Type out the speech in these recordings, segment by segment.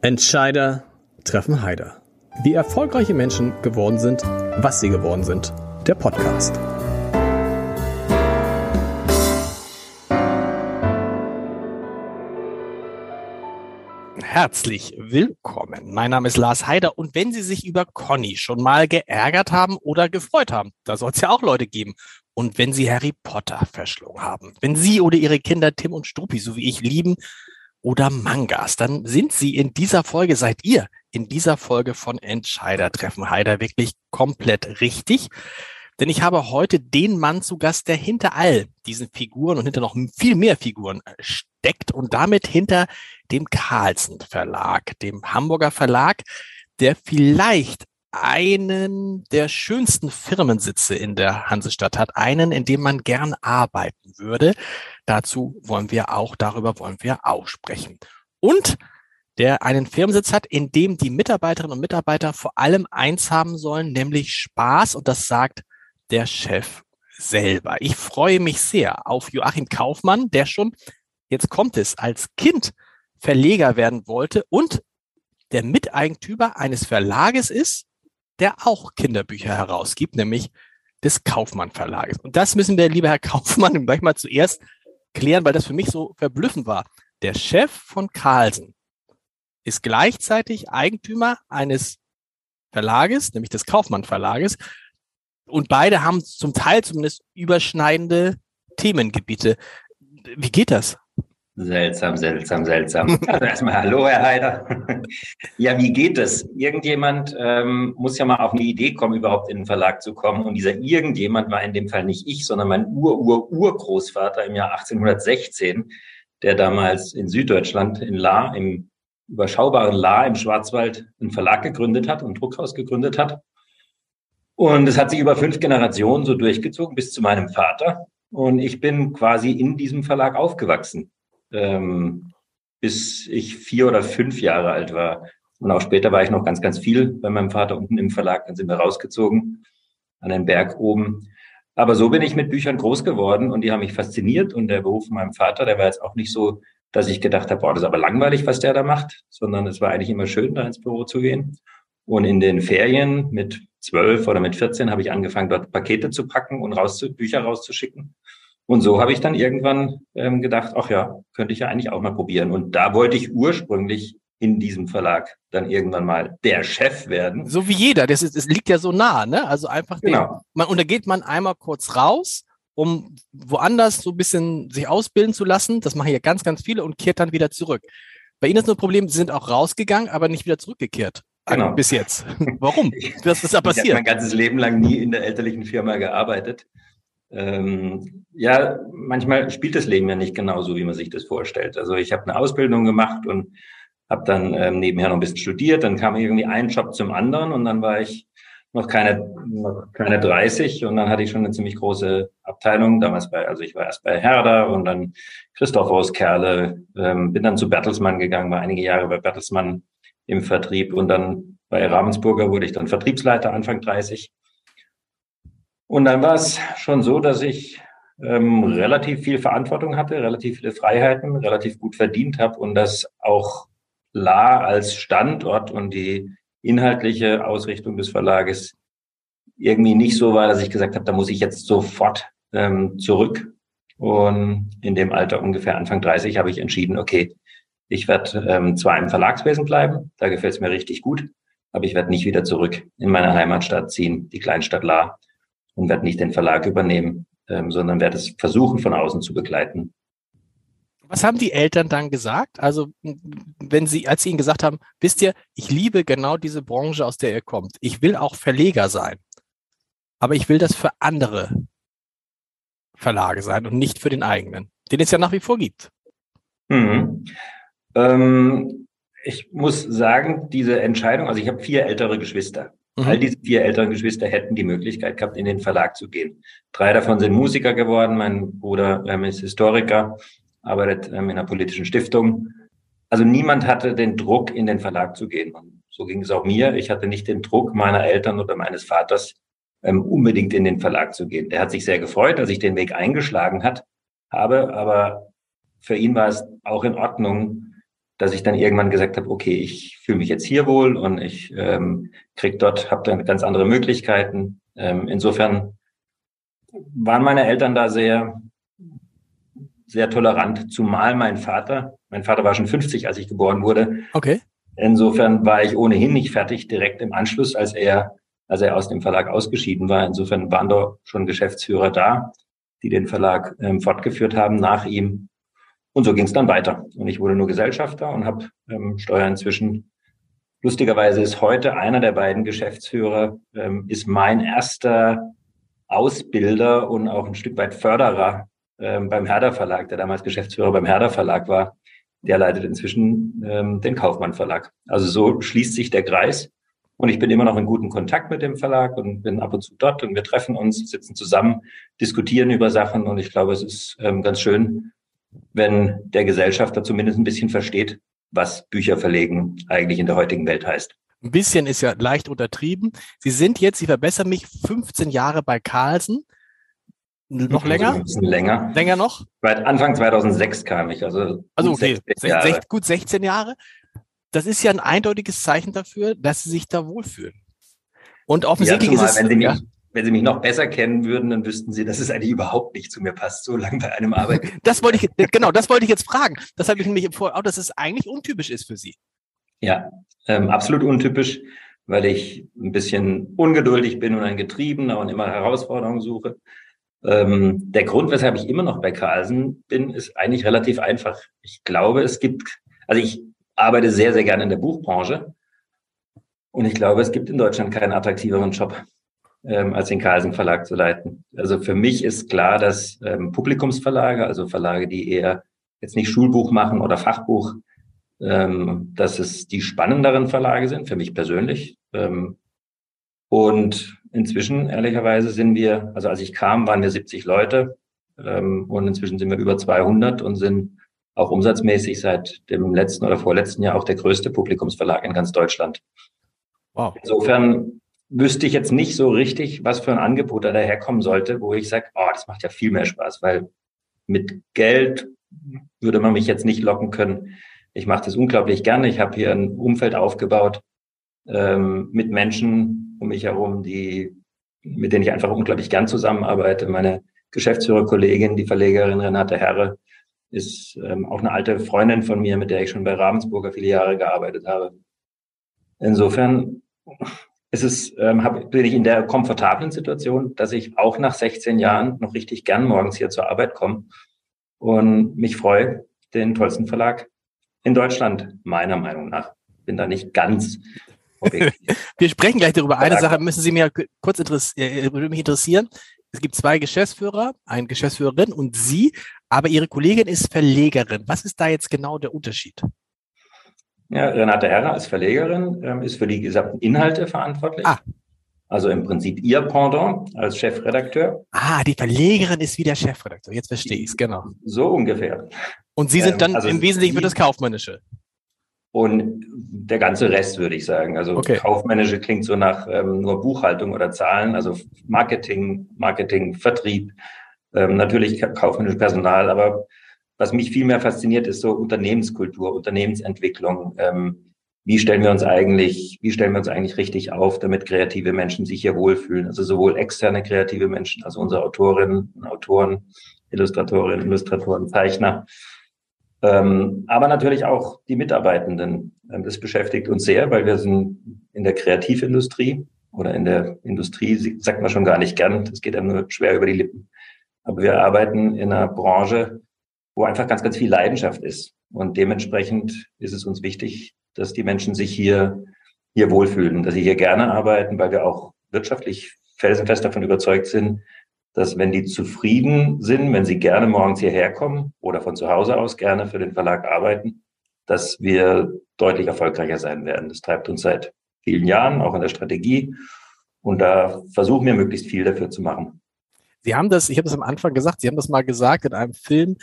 Entscheider treffen Heider. Wie erfolgreiche Menschen geworden sind, was sie geworden sind. Der Podcast. Herzlich willkommen. Mein Name ist Lars Heider und wenn Sie sich über Conny schon mal geärgert haben oder gefreut haben, da soll es ja auch Leute geben. Und wenn Sie Harry Potter verschlungen haben, wenn Sie oder Ihre Kinder Tim und Struppi, so wie ich, lieben, oder Mangas, dann sind Sie in dieser Folge, seid ihr in dieser Folge von Entscheider treffen Heider wirklich komplett richtig. Denn ich habe heute den Mann zu Gast, der hinter all diesen Figuren und hinter noch viel mehr Figuren äh, steckt und damit hinter dem Carlsen Verlag, dem Hamburger Verlag, der vielleicht einen der schönsten Firmensitze in der Hansestadt hat, einen, in dem man gern arbeiten würde. Dazu wollen wir auch, darüber wollen wir auch sprechen. Und der einen Firmensitz hat, in dem die Mitarbeiterinnen und Mitarbeiter vor allem eins haben sollen, nämlich Spaß. Und das sagt der Chef selber. Ich freue mich sehr auf Joachim Kaufmann, der schon, jetzt kommt es, als Kind Verleger werden wollte und der Miteigentümer eines Verlages ist, der auch Kinderbücher herausgibt, nämlich des Kaufmann Verlages. Und das müssen wir, lieber Herr Kaufmann, gleich mal zuerst klären, weil das für mich so verblüffend war. Der Chef von Carlsen ist gleichzeitig Eigentümer eines Verlages, nämlich des Kaufmann Verlages. Und beide haben zum Teil zumindest überschneidende Themengebiete. Wie geht das? Seltsam, seltsam, seltsam. Also erstmal Hallo, Herr Heider. ja, wie geht es? Irgendjemand ähm, muss ja mal auf eine Idee kommen, überhaupt in den Verlag zu kommen. Und dieser irgendjemand war in dem Fall nicht ich, sondern mein Ur-Ur-Urgroßvater im Jahr 1816, der damals in Süddeutschland, in La, im überschaubaren La im Schwarzwald, einen Verlag gegründet hat und ein Druckhaus gegründet hat. Und es hat sich über fünf Generationen so durchgezogen bis zu meinem Vater. Und ich bin quasi in diesem Verlag aufgewachsen ähm, bis ich vier oder fünf Jahre alt war. Und auch später war ich noch ganz, ganz viel bei meinem Vater unten im Verlag. Dann sind wir rausgezogen an den Berg oben. Aber so bin ich mit Büchern groß geworden und die haben mich fasziniert. Und der Beruf von meinem Vater, der war jetzt auch nicht so, dass ich gedacht habe, boah, das ist aber langweilig, was der da macht, sondern es war eigentlich immer schön, da ins Büro zu gehen. Und in den Ferien mit zwölf oder mit 14 habe ich angefangen, dort Pakete zu packen und raus Bücher rauszuschicken. Und so habe ich dann irgendwann ähm, gedacht, ach ja, könnte ich ja eigentlich auch mal probieren. Und da wollte ich ursprünglich in diesem Verlag dann irgendwann mal der Chef werden. So wie jeder, das, ist, das liegt ja so nah, ne? Also einfach, genau. Den, man, und da geht man einmal kurz raus, um woanders so ein bisschen sich ausbilden zu lassen. Das machen ja ganz, ganz viele und kehrt dann wieder zurück. Bei Ihnen ist nur ein Problem, Sie sind auch rausgegangen, aber nicht wieder zurückgekehrt. Genau. Bis jetzt. Warum? Was ist da passiert? Ich habe mein ganzes Leben lang nie in der elterlichen Firma gearbeitet ähm, ja, manchmal spielt das Leben ja nicht genauso, wie man sich das vorstellt. Also ich habe eine Ausbildung gemacht und habe dann ähm, nebenher noch ein bisschen studiert. Dann kam irgendwie ein Job zum anderen und dann war ich noch keine, noch keine 30 und dann hatte ich schon eine ziemlich große Abteilung. Damals bei, also ich war erst bei Herder und dann Christoph Auskerle, ähm, bin dann zu Bertelsmann gegangen, war einige Jahre bei Bertelsmann im Vertrieb und dann bei Ravensburger wurde ich dann Vertriebsleiter Anfang 30 und dann war es schon so, dass ich ähm, relativ viel Verantwortung hatte, relativ viele Freiheiten, relativ gut verdient habe und dass auch La als Standort und die inhaltliche Ausrichtung des Verlages irgendwie nicht so war, dass ich gesagt habe, da muss ich jetzt sofort ähm, zurück. Und in dem Alter ungefähr Anfang 30 habe ich entschieden, okay, ich werde ähm, zwar im Verlagswesen bleiben, da gefällt es mir richtig gut, aber ich werde nicht wieder zurück in meine Heimatstadt ziehen, die Kleinstadt La und werde nicht den Verlag übernehmen, ähm, sondern werde es versuchen, von außen zu begleiten. Was haben die Eltern dann gesagt? Also, wenn sie, als sie ihnen gesagt haben, wisst ihr, ich liebe genau diese Branche, aus der ihr kommt. Ich will auch Verleger sein. Aber ich will das für andere Verlage sein und nicht für den eigenen, den es ja nach wie vor gibt. Mhm. Ähm, ich muss sagen, diese Entscheidung, also ich habe vier ältere Geschwister. Mhm. All diese vier älteren Geschwister hätten die Möglichkeit gehabt, in den Verlag zu gehen. Drei davon sind Musiker geworden. Mein Bruder ähm, ist Historiker, arbeitet ähm, in einer politischen Stiftung. Also niemand hatte den Druck, in den Verlag zu gehen. Und so ging es auch mir. Ich hatte nicht den Druck meiner Eltern oder meines Vaters, ähm, unbedingt in den Verlag zu gehen. Der hat sich sehr gefreut, dass ich den Weg eingeschlagen hat, habe, aber für ihn war es auch in Ordnung, dass ich dann irgendwann gesagt habe, okay, ich fühle mich jetzt hier wohl und ich ähm, krieg dort, habe dann ganz andere Möglichkeiten. Ähm, insofern waren meine Eltern da sehr, sehr tolerant, zumal mein Vater, mein Vater war schon 50, als ich geboren wurde. Okay. Insofern war ich ohnehin nicht fertig direkt im Anschluss, als er, als er aus dem Verlag ausgeschieden war. Insofern waren da schon Geschäftsführer da, die den Verlag ähm, fortgeführt haben nach ihm. Und so ging es dann weiter. Und ich wurde nur Gesellschafter und habe ähm, Steuer inzwischen. Lustigerweise ist heute einer der beiden Geschäftsführer, ähm, ist mein erster Ausbilder und auch ein Stück weit Förderer ähm, beim Herder Verlag, der damals Geschäftsführer beim Herder Verlag war. Der leitet inzwischen ähm, den Kaufmann Verlag. Also so schließt sich der Kreis. Und ich bin immer noch in guten Kontakt mit dem Verlag und bin ab und zu dort und wir treffen uns, sitzen zusammen, diskutieren über Sachen und ich glaube, es ist ähm, ganz schön, wenn der Gesellschafter zumindest ein bisschen versteht, was Bücher verlegen eigentlich in der heutigen Welt heißt. Ein bisschen ist ja leicht untertrieben. Sie sind jetzt, Sie verbessern mich, 15 Jahre bei Carlsen. Noch länger? Ein bisschen länger. Länger noch? Seit Anfang 2006 kam ich. Also, also okay, 16 Jahre. gut 16 Jahre. Das ist ja ein eindeutiges Zeichen dafür, dass Sie sich da wohlfühlen. Und offensichtlich ja, zumal, ist es. Wenn Sie mich, ja, wenn Sie mich noch besser kennen würden, dann wüssten Sie, dass es eigentlich überhaupt nicht zu mir passt, so lange bei einem Arbeitgeber. Das wollte ich, genau, das wollte ich jetzt fragen. Das habe ich nämlich vor, auch, dass es eigentlich untypisch ist für Sie. Ja, ähm, absolut untypisch, weil ich ein bisschen ungeduldig bin und ein Getriebener und immer Herausforderungen suche. Ähm, der Grund, weshalb ich immer noch bei Carlsen bin, ist eigentlich relativ einfach. Ich glaube, es gibt, also ich arbeite sehr, sehr gerne in der Buchbranche und ich glaube, es gibt in Deutschland keinen attraktiveren Job ähm, als den Carlsen Verlag zu leiten. Also für mich ist klar, dass ähm, Publikumsverlage, also Verlage, die eher jetzt nicht Schulbuch machen oder Fachbuch, ähm, dass es die spannenderen Verlage sind, für mich persönlich. Ähm, und inzwischen, ehrlicherweise, sind wir, also als ich kam, waren wir 70 Leute ähm, und inzwischen sind wir über 200 und sind auch umsatzmäßig seit dem letzten oder vorletzten Jahr auch der größte Publikumsverlag in ganz Deutschland. Wow. Insofern wüsste ich jetzt nicht so richtig, was für ein Angebot da daherkommen sollte, wo ich sage, oh, das macht ja viel mehr Spaß, weil mit Geld würde man mich jetzt nicht locken können. Ich mache das unglaublich gerne. Ich habe hier ein Umfeld aufgebaut ähm, mit Menschen um mich herum, die, mit denen ich einfach unglaublich gern zusammenarbeite. Meine Geschäftsführerkollegin, die Verlegerin Renate Herre, ist ähm, auch eine alte Freundin von mir, mit der ich schon bei Ravensburger viele Jahre gearbeitet habe. Insofern ist es, ähm, hab, bin ich in der komfortablen Situation, dass ich auch nach 16 Jahren noch richtig gern morgens hier zur Arbeit komme und mich freue, den tollsten Verlag in Deutschland, meiner Meinung nach. Bin da nicht ganz. Wir sprechen gleich darüber. Eine Sache müssen Sie mir kurz interessieren, äh, mich interessieren. Es gibt zwei Geschäftsführer, eine Geschäftsführerin und Sie, aber Ihre Kollegin ist Verlegerin. Was ist da jetzt genau der Unterschied? Ja, Renate Herrer als Verlegerin ähm, ist für die gesamten Inhalte verantwortlich. Ah. Also im Prinzip ihr Pendant als Chefredakteur. Ah, die Verlegerin ist wie der Chefredakteur. Jetzt verstehe ich es, genau. So ungefähr. Und Sie sind ähm, dann also im Wesentlichen für das Kaufmännische. Und der ganze Rest, würde ich sagen. Also okay. Kaufmännische klingt so nach ähm, nur Buchhaltung oder Zahlen, also Marketing, Marketing, Vertrieb, ähm, natürlich kaufmännisches Personal, aber was mich viel mehr fasziniert, ist so Unternehmenskultur, Unternehmensentwicklung. Ähm, wie stellen wir uns eigentlich, wie stellen wir uns eigentlich richtig auf, damit kreative Menschen sich hier wohlfühlen? Also sowohl externe kreative Menschen, also unsere Autorinnen, Autoren, Illustratorinnen, Illustratoren, Zeichner, ähm, aber natürlich auch die Mitarbeitenden. Ähm, das beschäftigt uns sehr, weil wir sind in der Kreativindustrie oder in der Industrie, sagt man schon gar nicht gern, das geht einem nur schwer über die Lippen. Aber wir arbeiten in einer Branche, wo einfach ganz, ganz viel Leidenschaft ist. Und dementsprechend ist es uns wichtig, dass die Menschen sich hier, hier wohlfühlen, dass sie hier gerne arbeiten, weil wir auch wirtschaftlich felsenfest davon überzeugt sind, dass wenn die zufrieden sind, wenn sie gerne morgens hierher kommen oder von zu Hause aus gerne für den Verlag arbeiten, dass wir deutlich erfolgreicher sein werden. Das treibt uns seit vielen Jahren, auch in der Strategie. Und da versuchen wir möglichst viel dafür zu machen. Sie haben das, ich habe das am Anfang gesagt, Sie haben das mal gesagt in einem Film,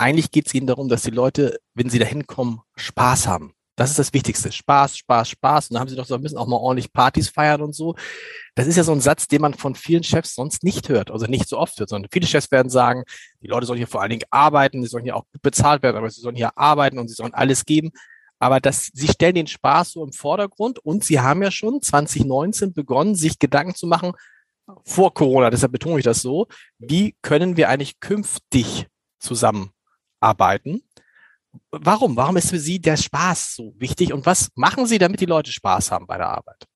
eigentlich geht es ihnen darum, dass die Leute, wenn sie da hinkommen, Spaß haben. Das ist das Wichtigste. Spaß, Spaß, Spaß. Und dann haben sie doch so ein bisschen auch mal ordentlich Partys feiern und so. Das ist ja so ein Satz, den man von vielen Chefs sonst nicht hört, also nicht so oft hört, sondern viele Chefs werden sagen, die Leute sollen hier vor allen Dingen arbeiten, sie sollen hier auch gut bezahlt werden, aber sie sollen hier arbeiten und sie sollen alles geben. Aber das, sie stellen den Spaß so im Vordergrund und sie haben ja schon 2019 begonnen, sich Gedanken zu machen, vor Corona, deshalb betone ich das so, wie können wir eigentlich künftig zusammenarbeiten? Warum? Warum ist für Sie der Spaß so wichtig und was machen Sie, damit die Leute Spaß haben bei der Arbeit?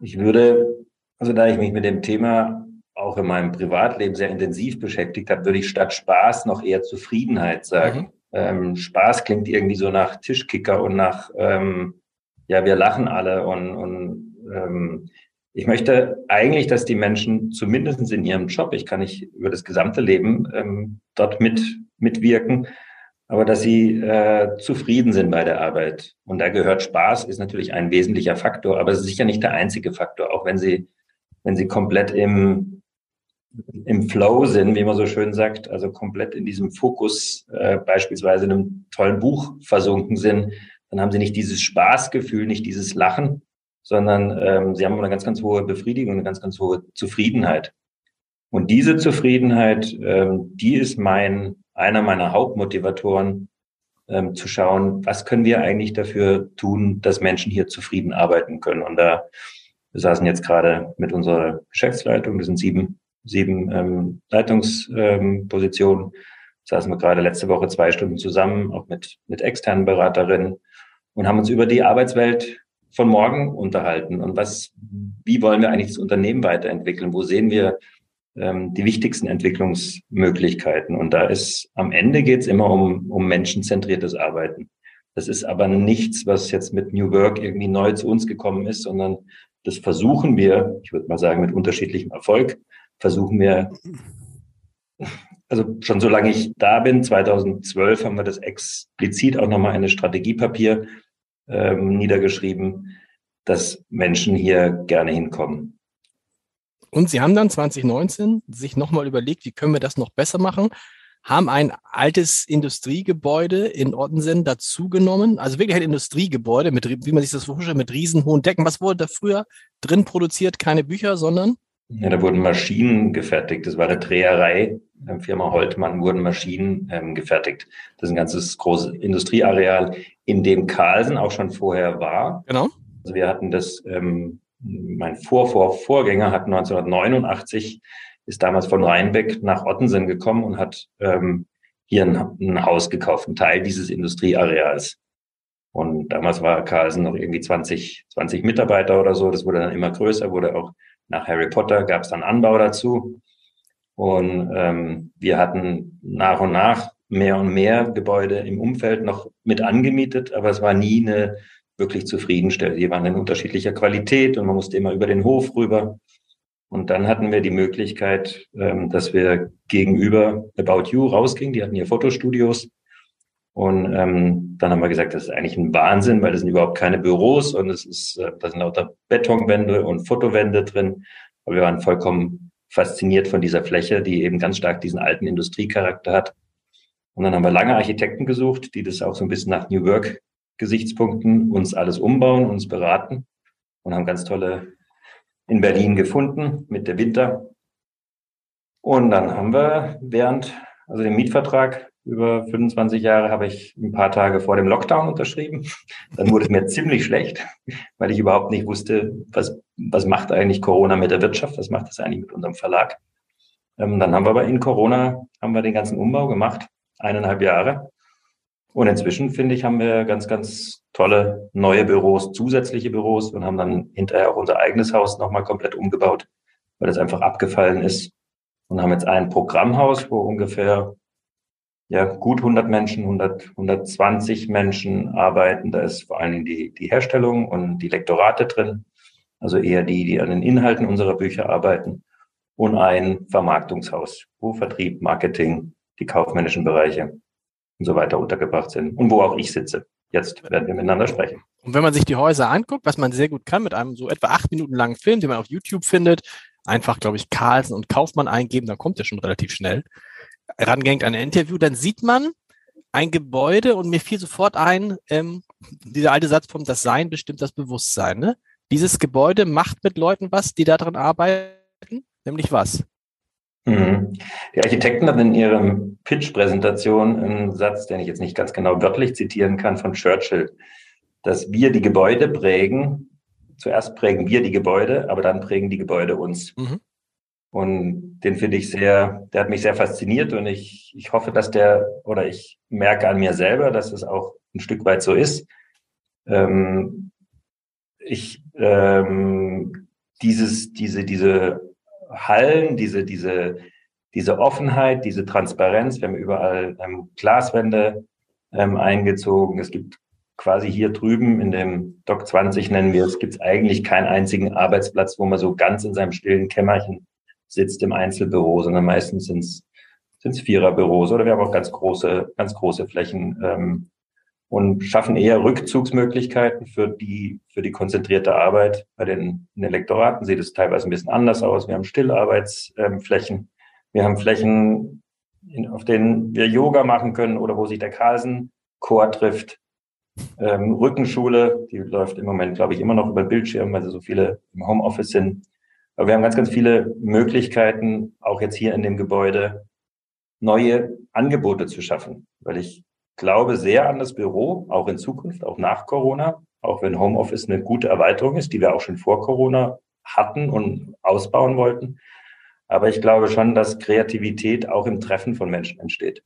Ich würde, also da ich mich mit dem Thema auch in meinem Privatleben sehr intensiv beschäftigt habe, würde ich statt Spaß noch eher Zufriedenheit sagen. Mhm. Ähm, Spaß klingt irgendwie so nach Tischkicker und nach, ähm, ja, wir lachen alle und, und ähm, ich möchte eigentlich, dass die Menschen zumindest in ihrem Job, ich kann nicht über das gesamte Leben ähm, dort mit, mitwirken, aber dass sie äh, zufrieden sind bei der Arbeit. Und da gehört Spaß, ist natürlich ein wesentlicher Faktor, aber es ist sicher nicht der einzige Faktor, auch wenn sie, wenn sie komplett im, im Flow sind, wie man so schön sagt, also komplett in diesem Fokus, äh, beispielsweise in einem tollen Buch versunken sind, dann haben sie nicht dieses Spaßgefühl, nicht dieses Lachen, sondern ähm, sie haben eine ganz, ganz hohe Befriedigung, eine ganz, ganz hohe Zufriedenheit. Und diese Zufriedenheit, ähm, die ist mein, einer meiner Hauptmotivatoren, ähm, zu schauen, was können wir eigentlich dafür tun, dass Menschen hier zufrieden arbeiten können. Und da wir saßen jetzt gerade mit unserer Geschäftsleitung, das sind sieben sieben ähm, Leitungspositionen. Ähm, saßen wir gerade letzte Woche zwei Stunden zusammen, auch mit, mit externen Beraterinnen und haben uns über die Arbeitswelt von morgen unterhalten und was, wie wollen wir eigentlich das Unternehmen weiterentwickeln? Wo sehen wir ähm, die wichtigsten Entwicklungsmöglichkeiten? Und da ist am Ende geht es immer um, um menschenzentriertes Arbeiten. Das ist aber nichts, was jetzt mit New Work irgendwie neu zu uns gekommen ist, sondern das versuchen wir, ich würde mal sagen, mit unterschiedlichem Erfolg, versuchen wir, also schon solange ich da bin, 2012 haben wir das explizit auch nochmal in eine Strategiepapier ähm, niedergeschrieben, dass Menschen hier gerne hinkommen. Und Sie haben dann 2019 sich nochmal überlegt, wie können wir das noch besser machen? Haben ein altes Industriegebäude in Ottensen dazugenommen, also wirklich ein Industriegebäude, mit, wie man sich das vorstellt, mit riesenhohen Decken. Was wurde da früher drin produziert? Keine Bücher, sondern? Ja, da wurden Maschinen gefertigt. Das war eine Dreherei. Firma Holtmann wurden Maschinen ähm, gefertigt. Das ist ein ganzes großes Industrieareal, in dem Carlsen auch schon vorher war. Genau. Also wir hatten das, ähm, mein Vorvorvorgänger hat 1989, ist damals von Rheinbeck nach Ottensen gekommen und hat ähm, hier ein, ein Haus gekauft, ein Teil dieses Industrieareals. Und damals war Carlsen noch irgendwie 20, 20 Mitarbeiter oder so. Das wurde dann immer größer, wurde auch nach Harry Potter gab es dann Anbau dazu. Und ähm, wir hatten nach und nach mehr und mehr Gebäude im Umfeld noch mit angemietet, aber es war nie eine wirklich zufriedenstellend. Die waren in unterschiedlicher Qualität und man musste immer über den Hof rüber. Und dann hatten wir die Möglichkeit, ähm, dass wir gegenüber About You rausgingen. Die hatten hier Fotostudios und ähm, dann haben wir gesagt, das ist eigentlich ein Wahnsinn, weil das sind überhaupt keine Büros und es ist, äh, da sind lauter Betonwände und Fotowände drin. Aber wir waren vollkommen fasziniert von dieser Fläche, die eben ganz stark diesen alten Industriecharakter hat. Und dann haben wir lange Architekten gesucht, die das auch so ein bisschen nach New Work Gesichtspunkten uns alles umbauen, uns beraten und haben ganz tolle in Berlin gefunden mit der Winter. Und dann haben wir während, also den Mietvertrag über 25 Jahre habe ich ein paar Tage vor dem Lockdown unterschrieben. Dann wurde es mir ziemlich schlecht, weil ich überhaupt nicht wusste, was, was macht eigentlich Corona mit der Wirtschaft, was macht das eigentlich mit unserem Verlag. Ähm, dann haben wir aber in Corona, haben wir den ganzen Umbau gemacht, eineinhalb Jahre. Und inzwischen, finde ich, haben wir ganz, ganz tolle neue Büros, zusätzliche Büros und haben dann hinterher auch unser eigenes Haus nochmal komplett umgebaut, weil das einfach abgefallen ist. Und haben jetzt ein Programmhaus, wo ungefähr ja, gut 100 Menschen, 100, 120 Menschen arbeiten. Da ist vor allen Dingen die, die Herstellung und die Lektorate drin, also eher die, die an den Inhalten unserer Bücher arbeiten. Und ein Vermarktungshaus, wo Vertrieb, Marketing, die kaufmännischen Bereiche und so weiter untergebracht sind. Und wo auch ich sitze. Jetzt werden wir miteinander sprechen. Und wenn man sich die Häuser anguckt, was man sehr gut kann mit einem so etwa acht Minuten langen Film, den man auf YouTube findet, einfach, glaube ich, Carlsen und Kaufmann eingeben, dann kommt der schon relativ schnell rangehängt an ein Interview, dann sieht man ein Gebäude und mir fiel sofort ein, ähm, dieser alte Satz vom Das Sein bestimmt das Bewusstsein. Ne? Dieses Gebäude macht mit Leuten was, die daran arbeiten, nämlich was? Mhm. Die Architekten hatten in ihrem Pitch-Präsentation einen Satz, den ich jetzt nicht ganz genau wörtlich zitieren kann, von Churchill, dass wir die Gebäude prägen. Zuerst prägen wir die Gebäude, aber dann prägen die Gebäude uns. Mhm. Und den finde ich sehr, der hat mich sehr fasziniert und ich, ich hoffe, dass der, oder ich merke an mir selber, dass es auch ein Stück weit so ist. Ähm, ich, ähm, dieses, diese, diese Hallen, diese, diese, diese Offenheit, diese Transparenz, wir haben überall ähm, Glaswände ähm, eingezogen. Es gibt quasi hier drüben in dem Doc 20 nennen wir es, gibt es eigentlich keinen einzigen Arbeitsplatz, wo man so ganz in seinem stillen Kämmerchen sitzt im Einzelbüro, sondern meistens sind es Viererbüros oder wir haben auch ganz große, ganz große Flächen ähm, und schaffen eher Rückzugsmöglichkeiten für die, für die konzentrierte Arbeit. Bei den, den Elektoraten sieht es teilweise ein bisschen anders aus. Wir haben Stillarbeitsflächen. Ähm, wir haben Flächen, in, auf denen wir Yoga machen können oder wo sich der Carlsen-Chor trifft. Ähm, Rückenschule, die läuft im Moment, glaube ich, immer noch über Bildschirm, weil so viele im Homeoffice sind. Aber wir haben ganz, ganz viele Möglichkeiten, auch jetzt hier in dem Gebäude, neue Angebote zu schaffen. Weil ich glaube sehr an das Büro, auch in Zukunft, auch nach Corona, auch wenn Homeoffice eine gute Erweiterung ist, die wir auch schon vor Corona hatten und ausbauen wollten. Aber ich glaube schon, dass Kreativität auch im Treffen von Menschen entsteht.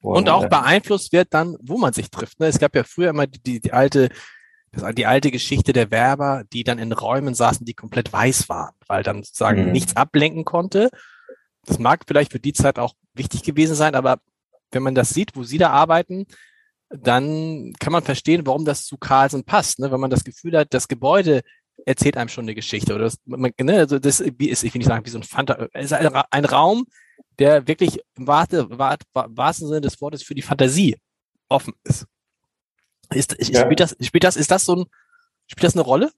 Und, und auch äh, beeinflusst wird dann, wo man sich trifft. Ne? Es gab ja früher immer die, die, die alte die alte Geschichte der Werber, die dann in Räumen saßen, die komplett weiß waren, weil dann sozusagen mhm. nichts ablenken konnte. Das mag vielleicht für die Zeit auch wichtig gewesen sein, aber wenn man das sieht, wo Sie da arbeiten, dann kann man verstehen, warum das zu Carlsen passt. Ne? Wenn man das Gefühl hat, das Gebäude erzählt einem schon eine Geschichte. Oder das, man, ne, also das wie ist, ich will nicht sagen, wie so ein Fanta, ist ein, ein Raum, der wirklich im wahrsten Sinne des Wortes für die Fantasie offen ist. Ist, ja. spielt, das, spielt, das, ist das so ein, spielt das eine Rolle?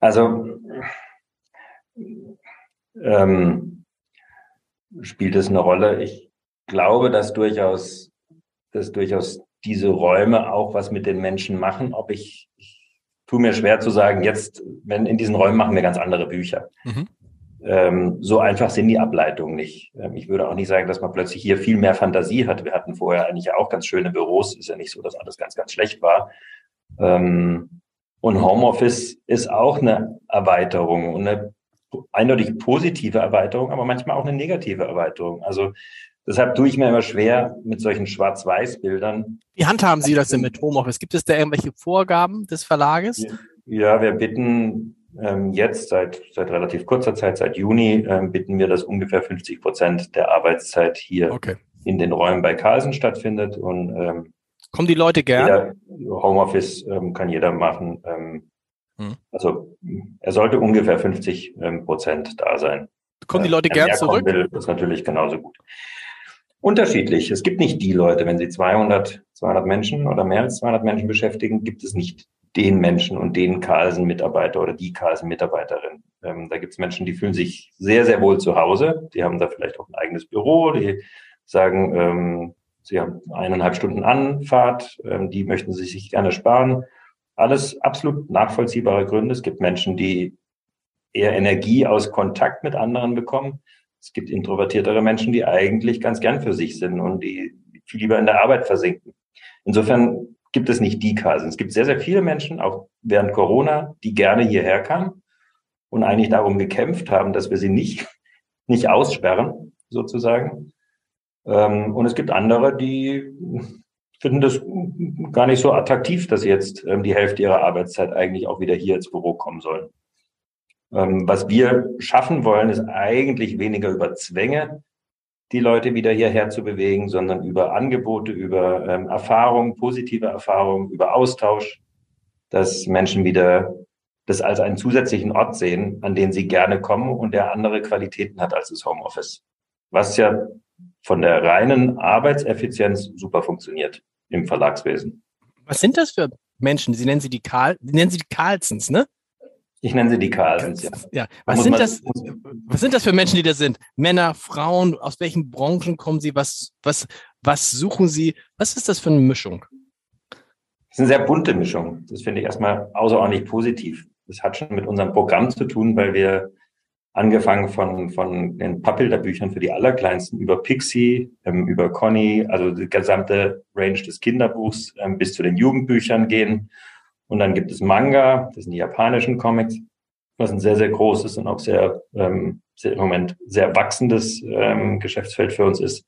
Also ähm, spielt es eine Rolle. Ich glaube, dass durchaus, dass durchaus diese Räume auch was mit den Menschen machen. Ob ich, ich tue mir schwer zu sagen, jetzt, wenn in diesen Räumen machen wir ganz andere Bücher. Mhm. Ähm, so einfach sind die Ableitungen nicht. Ähm, ich würde auch nicht sagen, dass man plötzlich hier viel mehr Fantasie hat. Wir hatten vorher eigentlich auch ganz schöne Büros. Ist ja nicht so, dass alles ganz, ganz schlecht war. Ähm, und Homeoffice ist auch eine Erweiterung und eine eindeutig positive Erweiterung, aber manchmal auch eine negative Erweiterung. Also deshalb tue ich mir immer schwer mit solchen Schwarz-Weiß-Bildern. Wie handhaben Sie das denn mit Homeoffice? Gibt es da irgendwelche Vorgaben des Verlages? Ja, wir bitten jetzt seit, seit relativ kurzer Zeit, seit Juni, ähm, bitten wir, dass ungefähr 50 Prozent der Arbeitszeit hier okay. in den Räumen bei Carlsen stattfindet. Und ähm, kommen die Leute gern? Homeoffice ähm, kann jeder machen. Ähm, hm. Also er sollte ungefähr 50 ähm, Prozent da sein. Kommen die Leute gern zurück? Will, ist natürlich genauso gut. Unterschiedlich. Es gibt nicht die Leute, wenn Sie 200, 200 Menschen oder mehr als 200 Menschen beschäftigen, gibt es nicht den Menschen und den Carlsen-Mitarbeiter oder die Carlsen-Mitarbeiterin. Ähm, da gibt es Menschen, die fühlen sich sehr, sehr wohl zu Hause. Die haben da vielleicht auch ein eigenes Büro. Die sagen, ähm, sie haben eineinhalb Stunden Anfahrt. Ähm, die möchten sie sich gerne sparen. Alles absolut nachvollziehbare Gründe. Es gibt Menschen, die eher Energie aus Kontakt mit anderen bekommen. Es gibt introvertiertere Menschen, die eigentlich ganz gern für sich sind und die viel lieber in der Arbeit versinken. Insofern gibt es nicht die Kasen. Es gibt sehr, sehr viele Menschen, auch während Corona, die gerne hierher kamen und eigentlich darum gekämpft haben, dass wir sie nicht, nicht aussperren, sozusagen. Ähm, und es gibt andere, die finden das gar nicht so attraktiv, dass jetzt ähm, die Hälfte ihrer Arbeitszeit eigentlich auch wieder hier ins Büro kommen sollen. Ähm, was wir schaffen wollen, ist eigentlich weniger über Zwänge, die Leute wieder hierher zu bewegen, sondern über Angebote, über ähm, Erfahrungen, positive Erfahrungen, über Austausch, dass Menschen wieder das als einen zusätzlichen Ort sehen, an den sie gerne kommen und der andere Qualitäten hat als das Homeoffice. Was ja von der reinen Arbeitseffizienz super funktioniert im Verlagswesen. Was sind das für Menschen? Sie nennen sie die Karl, nennen sie die Carlsons, ne? Ich nenne sie die Carlsons, ja. ja. Was, sind das, was sind das für Menschen, die da sind? Männer, Frauen, aus welchen Branchen kommen sie? Was, was, was suchen sie? Was ist das für eine Mischung? Das ist eine sehr bunte Mischung. Das finde ich erstmal außerordentlich positiv. Das hat schon mit unserem Programm zu tun, weil wir angefangen von, von den Pappbilderbüchern für die Allerkleinsten über Pixie, ähm, über Conny, also die gesamte Range des Kinderbuchs ähm, bis zu den Jugendbüchern gehen und dann gibt es Manga, das sind die japanischen Comics, was ein sehr, sehr großes und auch sehr, ähm, sehr im Moment sehr wachsendes ähm, Geschäftsfeld für uns ist.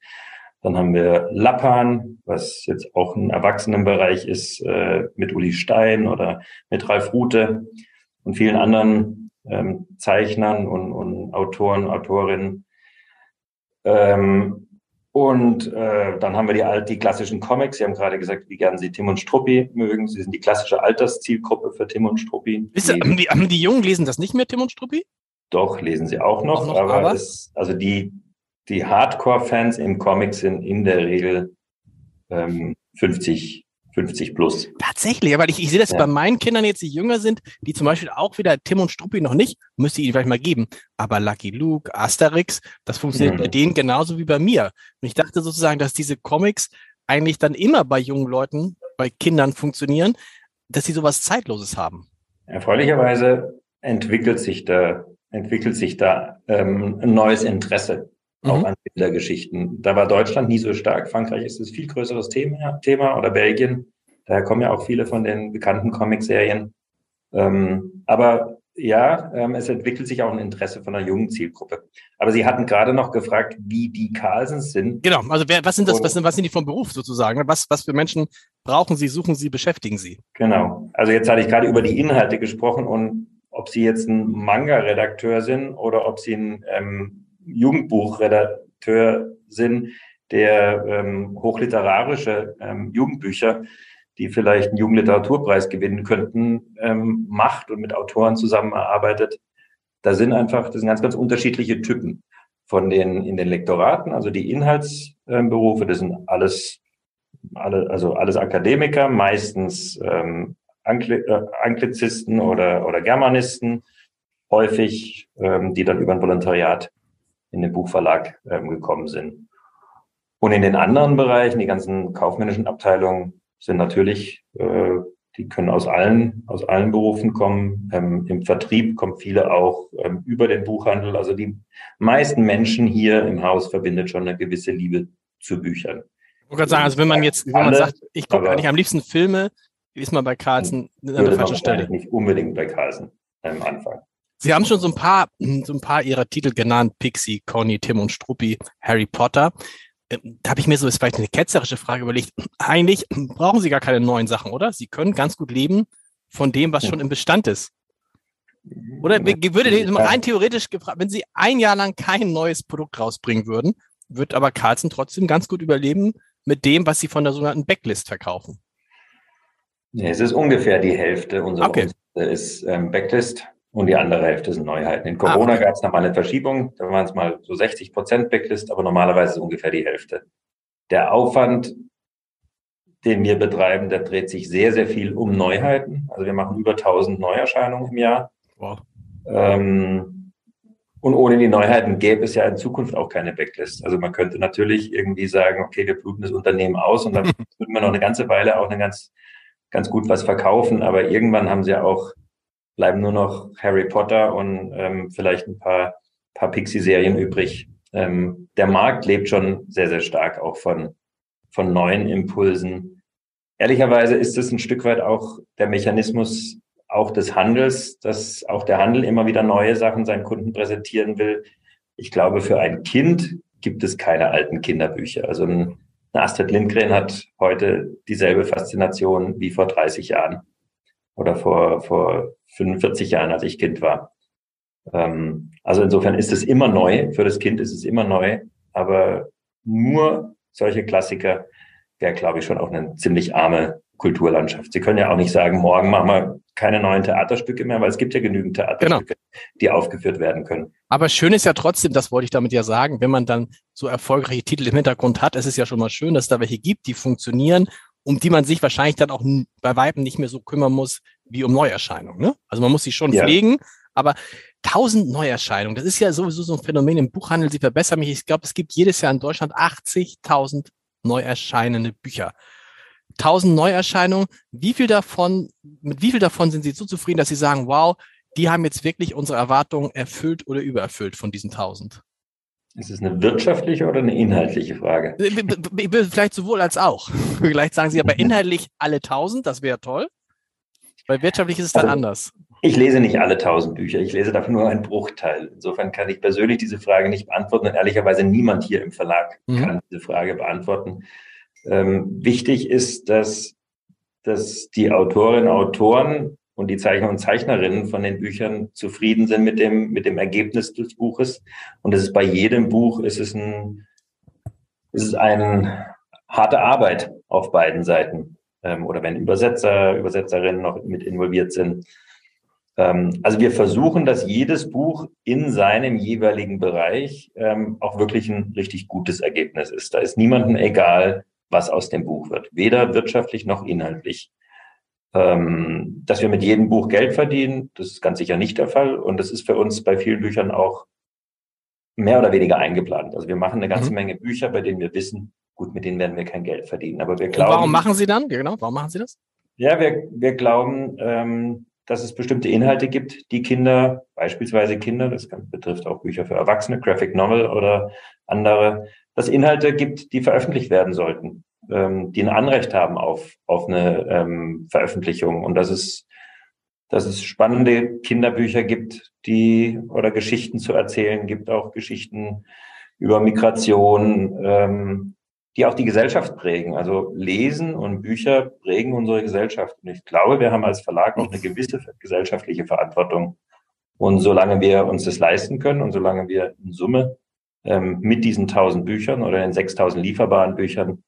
Dann haben wir Lappan, was jetzt auch ein Erwachsenenbereich ist, äh, mit Uli Stein oder mit Ralf Rute und vielen anderen ähm, Zeichnern und, und Autoren, Autorinnen. Ähm, und äh, dann haben wir die, alt, die klassischen Comics. Sie haben gerade gesagt, wie gern Sie Tim und Struppi mögen. Sie sind die klassische Alterszielgruppe für Tim und Struppi. Ihr, haben, die, haben die Jungen lesen das nicht mehr, Tim und Struppi? Doch, lesen sie auch noch. Auch noch aber, aber? Es, also die, die Hardcore-Fans im Comic sind in der Regel ähm, 50, 50 plus. Tatsächlich, aber ich, ich sehe das ja. bei meinen Kindern jetzt, die jünger sind, die zum Beispiel auch wieder Tim und Struppi noch nicht, müsste ich ihnen vielleicht mal geben. Aber Lucky Luke, Asterix, das funktioniert mhm. bei denen genauso wie bei mir. Und ich dachte sozusagen, dass diese Comics eigentlich dann immer bei jungen Leuten, bei Kindern funktionieren, dass sie sowas Zeitloses haben. Erfreulicherweise entwickelt sich da, entwickelt sich da ähm, ein neues Interesse auch mhm. an Bildergeschichten. Da war Deutschland nie so stark. Frankreich ist ein viel größeres Thema, Thema oder Belgien. Daher kommen ja auch viele von den bekannten Comicserien. Ähm, aber ja, ähm, es entwickelt sich auch ein Interesse von einer jungen Zielgruppe. Aber Sie hatten gerade noch gefragt, wie die Carlsens sind. Genau, also wer, was sind das, was sind, was sind die vom Beruf sozusagen? Was, was für Menschen brauchen Sie, suchen Sie, beschäftigen Sie? Genau. Also jetzt hatte ich gerade über die Inhalte gesprochen und ob Sie jetzt ein Manga-Redakteur sind oder ob Sie ein ähm, Jugendbuchredakteur sind, der ähm, hochliterarische ähm, Jugendbücher, die vielleicht einen Jugendliteraturpreis gewinnen könnten, ähm, macht und mit Autoren zusammenarbeitet. Da sind einfach, das sind ganz, ganz unterschiedliche Typen von den in den Lektoraten, also die Inhaltsberufe, das sind alles, alle, also alles Akademiker, meistens ähm, Angli äh, Anglizisten oder, oder Germanisten, häufig, ähm, die dann über ein Volontariat in den Buchverlag ähm, gekommen sind. Und in den anderen Bereichen, die ganzen kaufmännischen Abteilungen sind natürlich, äh, die können aus allen, aus allen Berufen kommen. Ähm, Im Vertrieb kommen viele auch ähm, über den Buchhandel. Also die meisten Menschen hier im Haus verbindet schon eine gewisse Liebe zu Büchern. Ich wollte gerade sagen, also wenn man jetzt, wenn man sagt, ich gucke eigentlich am liebsten Filme, ist man bei Carlsen an der falschen Stelle. Nicht unbedingt bei Carlsen am Anfang. Sie haben schon so ein paar, so ein paar Ihrer Titel genannt. Pixie, Conny, Tim und Struppi, Harry Potter. Ähm, da habe ich mir so ist vielleicht eine ketzerische Frage überlegt. Eigentlich brauchen Sie gar keine neuen Sachen, oder? Sie können ganz gut leben von dem, was schon im Bestand ist. Oder würde rein theoretisch gefragt, wenn Sie ein Jahr lang kein neues Produkt rausbringen würden, wird aber Carlsen trotzdem ganz gut überleben mit dem, was Sie von der sogenannten Backlist verkaufen. Nee, es ist ungefähr die Hälfte unserer okay. ist ähm, Backlist und die andere Hälfte sind Neuheiten. In Corona ah, okay. gab es nochmal eine Verschiebung, da waren es mal so 60 Prozent Backlist, aber normalerweise ist ungefähr die Hälfte. Der Aufwand, den wir betreiben, der dreht sich sehr, sehr viel um Neuheiten. Also wir machen über 1000 Neuerscheinungen im Jahr. Wow. Ähm, und ohne die Neuheiten gäbe es ja in Zukunft auch keine Backlist. Also man könnte natürlich irgendwie sagen, okay, wir bluten das Unternehmen aus und dann würden wir noch eine ganze Weile auch eine ganz, ganz gut was verkaufen. Aber irgendwann haben sie ja auch bleiben nur noch Harry Potter und ähm, vielleicht ein paar, paar Pixie-Serien übrig. Ähm, der Markt lebt schon sehr, sehr stark auch von, von neuen Impulsen. Ehrlicherweise ist es ein Stück weit auch der Mechanismus auch des Handels, dass auch der Handel immer wieder neue Sachen seinen Kunden präsentieren will. Ich glaube, für ein Kind gibt es keine alten Kinderbücher. Also ein, Astrid Lindgren hat heute dieselbe Faszination wie vor 30 Jahren oder vor, vor 45 Jahren, als ich Kind war. Ähm, also insofern ist es immer neu. Für das Kind ist es immer neu. Aber nur solche Klassiker wäre, glaube ich, schon auch eine ziemlich arme Kulturlandschaft. Sie können ja auch nicht sagen, morgen machen wir keine neuen Theaterstücke mehr, weil es gibt ja genügend Theaterstücke, genau. die aufgeführt werden können. Aber schön ist ja trotzdem, das wollte ich damit ja sagen, wenn man dann so erfolgreiche Titel im Hintergrund hat, es ist ja schon mal schön, dass es da welche gibt, die funktionieren um die man sich wahrscheinlich dann auch bei Weitem nicht mehr so kümmern muss wie um Neuerscheinungen. Ne? Also man muss sie schon ja. pflegen, aber 1000 Neuerscheinungen, das ist ja sowieso so ein Phänomen im Buchhandel. Sie verbessern mich. Ich glaube, es gibt jedes Jahr in Deutschland 80.000 neu erscheinende Bücher. 1000 Neuerscheinungen. Wie viel davon, mit wie viel davon sind Sie so zufrieden, dass Sie sagen, wow, die haben jetzt wirklich unsere Erwartungen erfüllt oder übererfüllt von diesen 1000? Ist es eine wirtschaftliche oder eine inhaltliche Frage? Vielleicht sowohl als auch. Vielleicht sagen Sie aber inhaltlich alle 1000, das wäre toll. Weil wirtschaftlich ist es dann also, anders. Ich lese nicht alle 1000 Bücher, ich lese dafür nur einen Bruchteil. Insofern kann ich persönlich diese Frage nicht beantworten und ehrlicherweise niemand hier im Verlag mhm. kann diese Frage beantworten. Ähm, wichtig ist, dass, dass die Autorinnen, Autoren und die Zeichner und Zeichnerinnen von den Büchern zufrieden sind mit dem, mit dem Ergebnis des Buches. Und es ist bei jedem Buch, ist es ein, ist es eine harte Arbeit auf beiden Seiten. Ähm, oder wenn Übersetzer, Übersetzerinnen noch mit involviert sind. Ähm, also wir versuchen, dass jedes Buch in seinem jeweiligen Bereich ähm, auch wirklich ein richtig gutes Ergebnis ist. Da ist niemandem egal, was aus dem Buch wird. Weder wirtschaftlich noch inhaltlich. Ähm, dass wir mit jedem Buch Geld verdienen, das ist ganz sicher nicht der Fall. Und das ist für uns bei vielen Büchern auch mehr oder weniger eingeplant. Also wir machen eine ganze mhm. Menge Bücher, bei denen wir wissen, gut, mit denen werden wir kein Geld verdienen. Aber wir glauben. Und warum machen Sie dann? Genau, warum machen Sie das? Ja, wir, wir glauben, ähm, dass es bestimmte Inhalte gibt, die Kinder, beispielsweise Kinder, das betrifft auch Bücher für Erwachsene, Graphic Novel oder andere, dass Inhalte gibt, die veröffentlicht werden sollten ähm, die ein Anrecht haben auf, auf eine ähm, Veröffentlichung und dass es, dass es spannende Kinderbücher gibt, die oder Geschichten zu erzählen gibt, auch Geschichten über Migration, ähm, die auch die Gesellschaft prägen. Also Lesen und Bücher prägen unsere Gesellschaft. Und ich glaube, wir haben als Verlag auch eine gewisse gesellschaftliche Verantwortung. Und solange wir uns das leisten können und solange wir in Summe ähm, mit diesen tausend Büchern oder den 6000 lieferbaren Büchern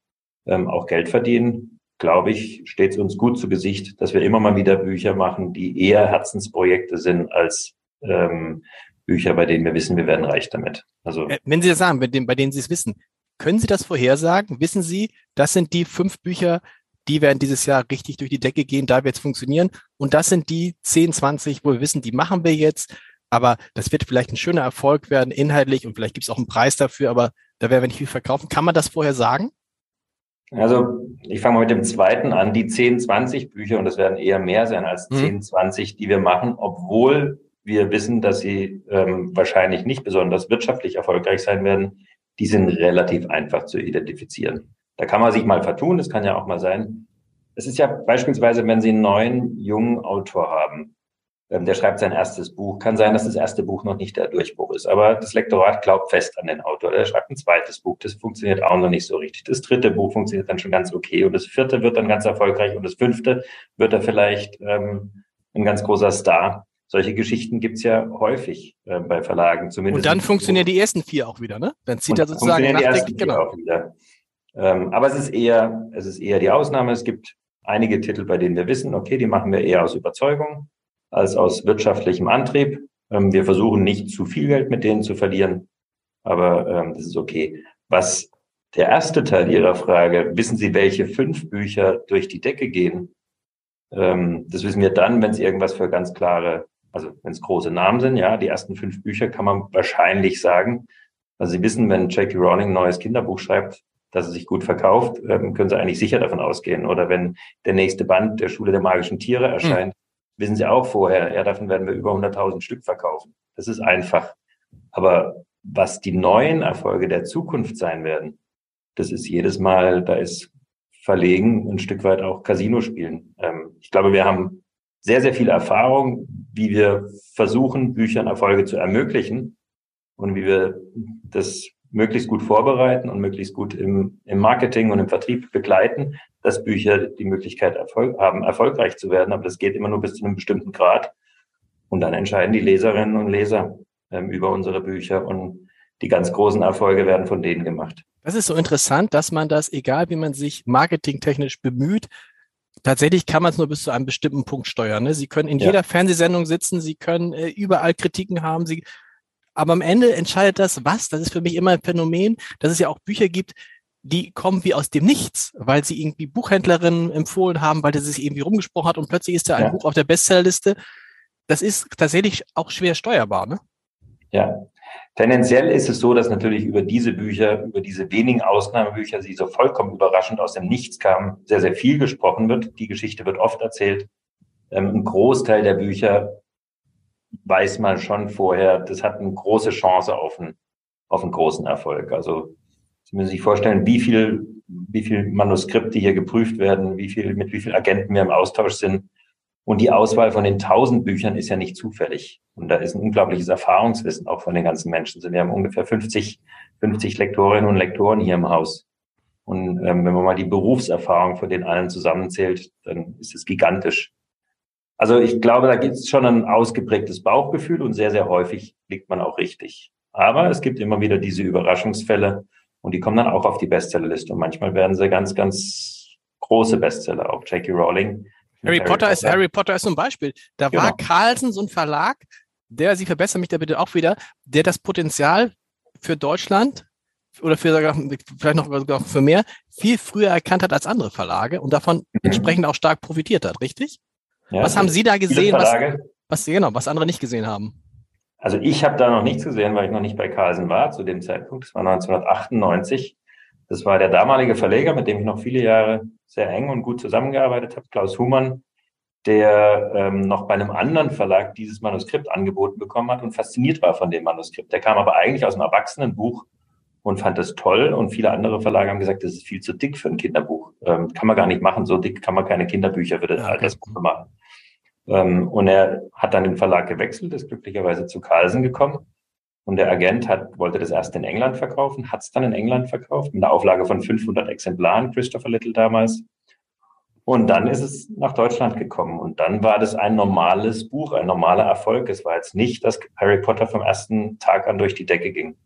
ähm, auch Geld verdienen, glaube ich, steht es uns gut zu Gesicht, dass wir immer mal wieder Bücher machen, die eher Herzensprojekte sind als ähm, Bücher, bei denen wir wissen, wir werden reich damit. Also äh, wenn Sie das sagen, bei denen, bei denen Sie es wissen, können Sie das vorhersagen? Wissen Sie, das sind die fünf Bücher, die werden dieses Jahr richtig durch die Decke gehen, da wird es funktionieren. Und das sind die 10, 20, wo wir wissen, die machen wir jetzt. Aber das wird vielleicht ein schöner Erfolg werden, inhaltlich, und vielleicht gibt es auch einen Preis dafür, aber da werden wir nicht viel verkaufen. Kann man das vorher sagen? Also ich fange mal mit dem zweiten an. Die 10, 20 Bücher, und das werden eher mehr sein als mhm. 10, 20, die wir machen, obwohl wir wissen, dass sie ähm, wahrscheinlich nicht besonders wirtschaftlich erfolgreich sein werden, die sind relativ einfach zu identifizieren. Da kann man sich mal vertun, das kann ja auch mal sein. Es ist ja beispielsweise, wenn Sie einen neuen, jungen Autor haben, der schreibt sein erstes Buch. Kann sein, dass das erste Buch noch nicht der Durchbruch ist, aber das Lektorat glaubt fest an den Autor. Der schreibt ein zweites Buch, das funktioniert auch noch nicht so richtig. Das dritte Buch funktioniert dann schon ganz okay und das vierte wird dann ganz erfolgreich und das fünfte wird er vielleicht ähm, ein ganz großer Star. Solche Geschichten gibt's ja häufig äh, bei Verlagen, zumindest. Und dann funktionieren die ersten vier auch wieder, ne? Dann zieht er sozusagen die ersten genau. Auch wieder. Ähm, aber es ist eher, es ist eher die Ausnahme. Es gibt einige Titel, bei denen wir wissen, okay, die machen wir eher aus Überzeugung als aus wirtschaftlichem Antrieb. Ähm, wir versuchen nicht zu viel Geld mit denen zu verlieren, aber ähm, das ist okay. Was der erste Teil Ihrer Frage, wissen Sie, welche fünf Bücher durch die Decke gehen? Ähm, das wissen wir dann, wenn es irgendwas für ganz klare, also wenn es große Namen sind, ja, die ersten fünf Bücher kann man wahrscheinlich sagen. Also Sie wissen, wenn Jackie Rowling ein neues Kinderbuch schreibt, dass es sich gut verkauft, ähm, können Sie eigentlich sicher davon ausgehen. Oder wenn der nächste Band der Schule der magischen Tiere erscheint, hm wissen Sie auch vorher, ja, davon werden wir über 100.000 Stück verkaufen. Das ist einfach. Aber was die neuen Erfolge der Zukunft sein werden, das ist jedes Mal, da ist Verlegen ein Stück weit auch Casino spielen. Ähm, ich glaube, wir haben sehr, sehr viel Erfahrung, wie wir versuchen, Büchern Erfolge zu ermöglichen und wie wir das möglichst gut vorbereiten und möglichst gut im, im Marketing und im Vertrieb begleiten, dass Bücher die Möglichkeit Erfolg, haben, erfolgreich zu werden. Aber das geht immer nur bis zu einem bestimmten Grad. Und dann entscheiden die Leserinnen und Leser ähm, über unsere Bücher und die ganz großen Erfolge werden von denen gemacht. Das ist so interessant, dass man das, egal wie man sich marketingtechnisch bemüht, tatsächlich kann man es nur bis zu einem bestimmten Punkt steuern. Ne? Sie können in ja. jeder Fernsehsendung sitzen, Sie können äh, überall Kritiken haben, Sie aber am Ende entscheidet das was? Das ist für mich immer ein Phänomen, dass es ja auch Bücher gibt, die kommen wie aus dem Nichts, weil sie irgendwie Buchhändlerinnen empfohlen haben, weil der sich irgendwie rumgesprochen hat und plötzlich ist da ein ja. Buch auf der Bestsellerliste. Das ist tatsächlich auch schwer steuerbar, ne? Ja. Tendenziell ist es so, dass natürlich über diese Bücher, über diese wenigen Ausnahmebücher, die so vollkommen überraschend aus dem Nichts kamen, sehr, sehr viel gesprochen wird. Die Geschichte wird oft erzählt. Ähm, ein Großteil der Bücher weiß man schon vorher, das hat eine große Chance auf einen, auf einen großen Erfolg. Also Sie müssen sich vorstellen, wie viel, wie viel Manuskripte hier geprüft werden, wie viel, mit wie vielen Agenten wir im Austausch sind. Und die Auswahl von den tausend Büchern ist ja nicht zufällig. Und da ist ein unglaubliches Erfahrungswissen auch von den ganzen Menschen. Wir haben ungefähr 50, 50 Lektorinnen und Lektoren hier im Haus. Und ähm, wenn man mal die Berufserfahrung von den allen zusammenzählt, dann ist es gigantisch. Also ich glaube, da gibt es schon ein ausgeprägtes Bauchgefühl und sehr, sehr häufig liegt man auch richtig. Aber es gibt immer wieder diese Überraschungsfälle, und die kommen dann auch auf die Bestsellerliste. Und manchmal werden sie ganz, ganz große Bestseller, auch Jackie Rowling. Harry, Harry Potter, Potter, ist Harry Potter ist ein Beispiel. Da genau. war Carlsen so ein Verlag, der, Sie verbessern mich da bitte auch wieder, der das Potenzial für Deutschland oder für vielleicht noch sogar für mehr viel früher erkannt hat als andere Verlage und davon mhm. entsprechend auch stark profitiert hat, richtig? Ja, was haben Sie da gesehen, was, was, genau, was andere nicht gesehen haben? Also ich habe da noch nichts gesehen, weil ich noch nicht bei Carlsen war zu dem Zeitpunkt. Das war 1998. Das war der damalige Verleger, mit dem ich noch viele Jahre sehr eng und gut zusammengearbeitet habe, Klaus Humann, der ähm, noch bei einem anderen Verlag dieses Manuskript angeboten bekommen hat und fasziniert war von dem Manuskript. Der kam aber eigentlich aus einem Erwachsenenbuch und fand das toll. Und viele andere Verlage haben gesagt, das ist viel zu dick für ein Kinderbuch. Ähm, kann man gar nicht machen. So dick kann man keine Kinderbücher für das ja, Altersbuch machen. Ähm, und er hat dann den Verlag gewechselt, ist glücklicherweise zu Carlsen gekommen. Und der Agent hat, wollte das erst in England verkaufen, hat es dann in England verkauft, mit einer Auflage von 500 Exemplaren, Christopher Little damals. Und dann ist es nach Deutschland gekommen. Und dann war das ein normales Buch, ein normaler Erfolg. Es war jetzt nicht, dass Harry Potter vom ersten Tag an durch die Decke ging,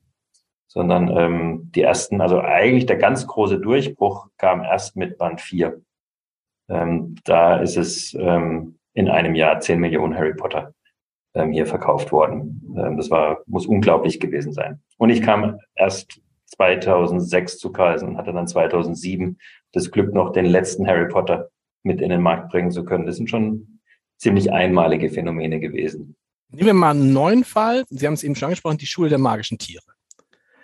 sondern ähm, die ersten, also eigentlich der ganz große Durchbruch kam erst mit Band 4. Ähm, da ist es ähm, in einem Jahr 10 Millionen Harry Potter ähm, hier verkauft worden. Ähm, das war, muss unglaublich gewesen sein. Und ich kam erst 2006 zu Carlsen und hatte dann 2007 das Glück, noch den letzten Harry Potter mit in den Markt bringen zu können. Das sind schon ziemlich einmalige Phänomene gewesen. Nehmen wir mal einen neuen Fall. Sie haben es eben schon angesprochen, die Schule der magischen Tiere.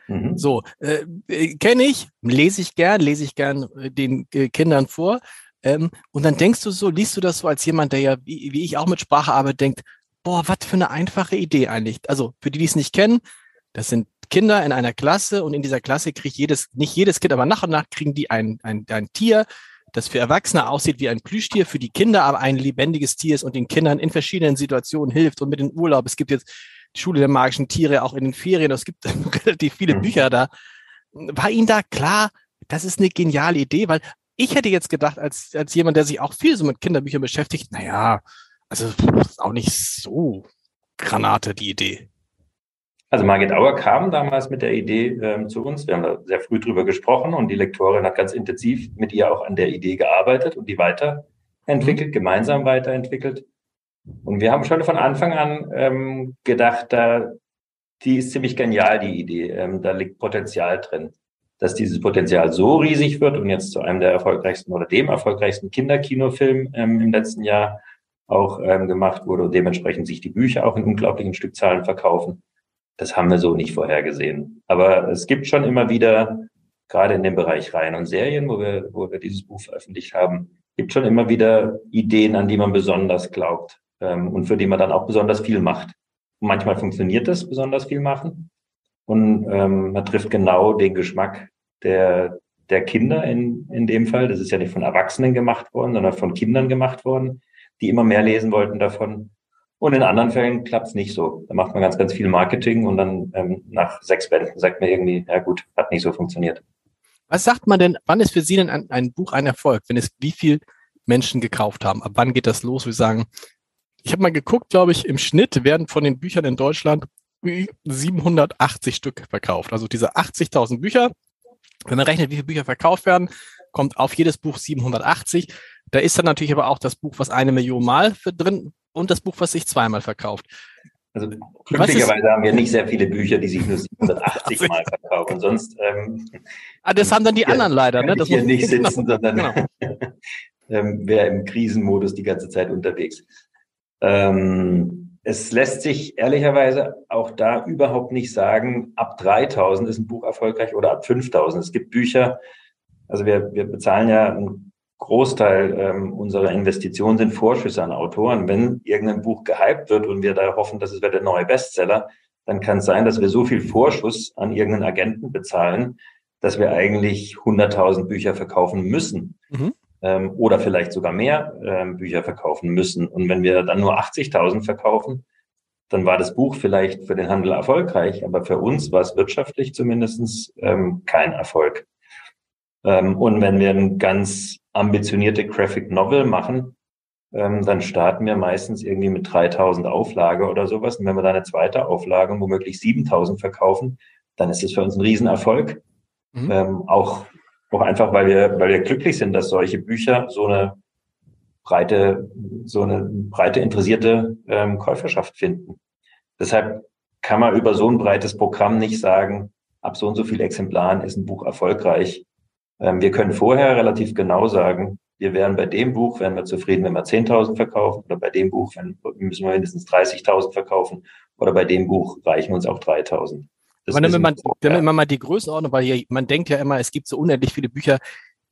Mhm. So, äh, äh kenne ich, lese ich gern, lese ich gern äh, den äh, Kindern vor. Ähm, und dann denkst du so, liest du das so als jemand, der ja, wie, wie ich auch mit Sprache arbeite, denkt, boah, was für eine einfache Idee eigentlich. Also für die, die es nicht kennen, das sind Kinder in einer Klasse und in dieser Klasse kriegt jedes, nicht jedes Kind, aber nach und nach kriegen die ein, ein, ein Tier, das für Erwachsene aussieht wie ein Plüschtier, für die Kinder aber ein lebendiges Tier ist und den Kindern in verschiedenen Situationen hilft und mit dem Urlaub. Es gibt jetzt die Schule der magischen Tiere auch in den Ferien. Es gibt relativ viele mhm. Bücher da. War Ihnen da klar, das ist eine geniale Idee, weil ich hätte jetzt gedacht, als, als jemand, der sich auch viel so mit Kinderbüchern beschäftigt, naja, also ist auch nicht so Granate die Idee. Also Margit Auer kam damals mit der Idee ähm, zu uns. Wir haben da sehr früh drüber gesprochen und die Lektorin hat ganz intensiv mit ihr auch an der Idee gearbeitet und die weiterentwickelt, gemeinsam weiterentwickelt. Und wir haben schon von Anfang an ähm, gedacht, da, die ist ziemlich genial, die Idee. Ähm, da liegt Potenzial drin dass dieses Potenzial so riesig wird und jetzt zu einem der erfolgreichsten oder dem erfolgreichsten Kinderkinofilm ähm, im letzten Jahr auch ähm, gemacht wurde und dementsprechend sich die Bücher auch in unglaublichen Stückzahlen verkaufen. Das haben wir so nicht vorhergesehen. Aber es gibt schon immer wieder, gerade in dem Bereich Reihen und Serien, wo wir, wo wir dieses Buch veröffentlicht haben, gibt schon immer wieder Ideen, an die man besonders glaubt ähm, und für die man dann auch besonders viel macht. Und manchmal funktioniert das, besonders viel machen. Und ähm, man trifft genau den Geschmack der, der Kinder in, in dem Fall. Das ist ja nicht von Erwachsenen gemacht worden, sondern von Kindern gemacht worden, die immer mehr lesen wollten davon. Und in anderen Fällen klappt es nicht so. Da macht man ganz, ganz viel Marketing und dann ähm, nach sechs Bänden sagt man irgendwie, ja gut, hat nicht so funktioniert. Was sagt man denn, wann ist für Sie denn ein, ein Buch ein Erfolg, wenn es wie viel Menschen gekauft haben? Ab wann geht das los? Wir sagen, ich habe mal geguckt, glaube ich, im Schnitt werden von den Büchern in Deutschland 780 Stück verkauft. Also diese 80.000 Bücher, wenn man rechnet, wie viele Bücher verkauft werden, kommt auf jedes Buch 780. Da ist dann natürlich aber auch das Buch, was eine Million Mal drin und das Buch, was sich zweimal verkauft. Also glücklicherweise haben wir nicht sehr viele Bücher, die sich nur 780 Mal verkaufen. Sonst ähm, ah, das haben dann die anderen leider, ne? Das hier nicht sitzen, sondern genau. ähm, wäre im Krisenmodus die ganze Zeit unterwegs. Ähm, es lässt sich ehrlicherweise auch da überhaupt nicht sagen, ab 3000 ist ein Buch erfolgreich oder ab 5000. Es gibt Bücher, also wir, wir bezahlen ja einen Großteil ähm, unserer Investitionen sind Vorschüsse an Autoren. Wenn irgendein Buch gehypt wird und wir da hoffen, dass es wird der neue Bestseller, dann kann es sein, dass wir so viel Vorschuss an irgendeinen Agenten bezahlen, dass wir eigentlich 100.000 Bücher verkaufen müssen. Mhm. Ähm, oder vielleicht sogar mehr ähm, Bücher verkaufen müssen. Und wenn wir dann nur 80.000 verkaufen, dann war das Buch vielleicht für den Handel erfolgreich, aber für uns war es wirtschaftlich zumindest ähm, kein Erfolg. Ähm, und wenn wir ein ganz ambitionierte Graphic Novel machen, ähm, dann starten wir meistens irgendwie mit 3000 Auflage oder sowas. Und wenn wir dann eine zweite Auflage und womöglich 7000 verkaufen, dann ist es für uns ein Riesenerfolg. Mhm. Ähm, auch, auch einfach, weil wir, weil wir glücklich sind, dass solche Bücher so eine breite, so eine breite interessierte ähm, Käuferschaft finden. Deshalb kann man über so ein breites Programm nicht sagen, ab so und so viel Exemplaren ist ein Buch erfolgreich. Ähm, wir können vorher relativ genau sagen, wir wären bei dem Buch, wären wir zufrieden, wenn wir 10.000 verkaufen oder bei dem Buch wenn, müssen wir mindestens 30.000 verkaufen oder bei dem Buch reichen uns auch 3.000. Wenn man, wenn man mal die Größenordnung, weil hier, man denkt ja immer, es gibt so unendlich viele Bücher,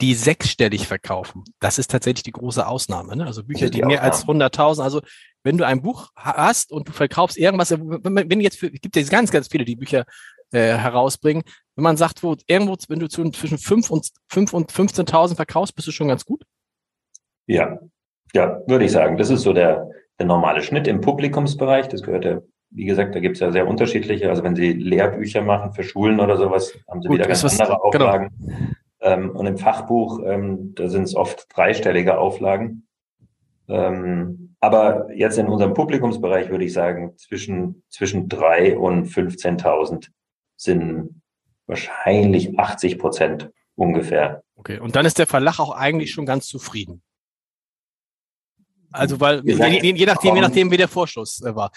die sechsstellig verkaufen. Das ist tatsächlich die große Ausnahme. Ne? Also Bücher, die, die mehr als 100.000. Also wenn du ein Buch hast und du verkaufst irgendwas, wenn jetzt, für, es gibt ja ganz, ganz viele, die Bücher äh, herausbringen. Wenn man sagt, wo irgendwo, wenn du zwischen 5 und, 5 und 15.000 verkaufst, bist du schon ganz gut? Ja, ja, würde ich sagen. Das ist so der, der normale Schnitt im Publikumsbereich. Das gehört ja, wie gesagt, da gibt es ja sehr unterschiedliche. Also wenn Sie Lehrbücher machen für Schulen oder sowas, haben Sie gut, wieder ganz andere was, genau. Auflagen. Genau. Ähm, und im Fachbuch, ähm, da sind es oft dreistellige Auflagen. Ähm, aber jetzt in unserem Publikumsbereich würde ich sagen, zwischen, zwischen drei und 15.000 sind wahrscheinlich 80 Prozent ungefähr. Okay, und dann ist der Verlag auch eigentlich schon ganz zufrieden. Also weil gesagt, je, je, nachdem, je nachdem, wie der Vorschuss äh, war.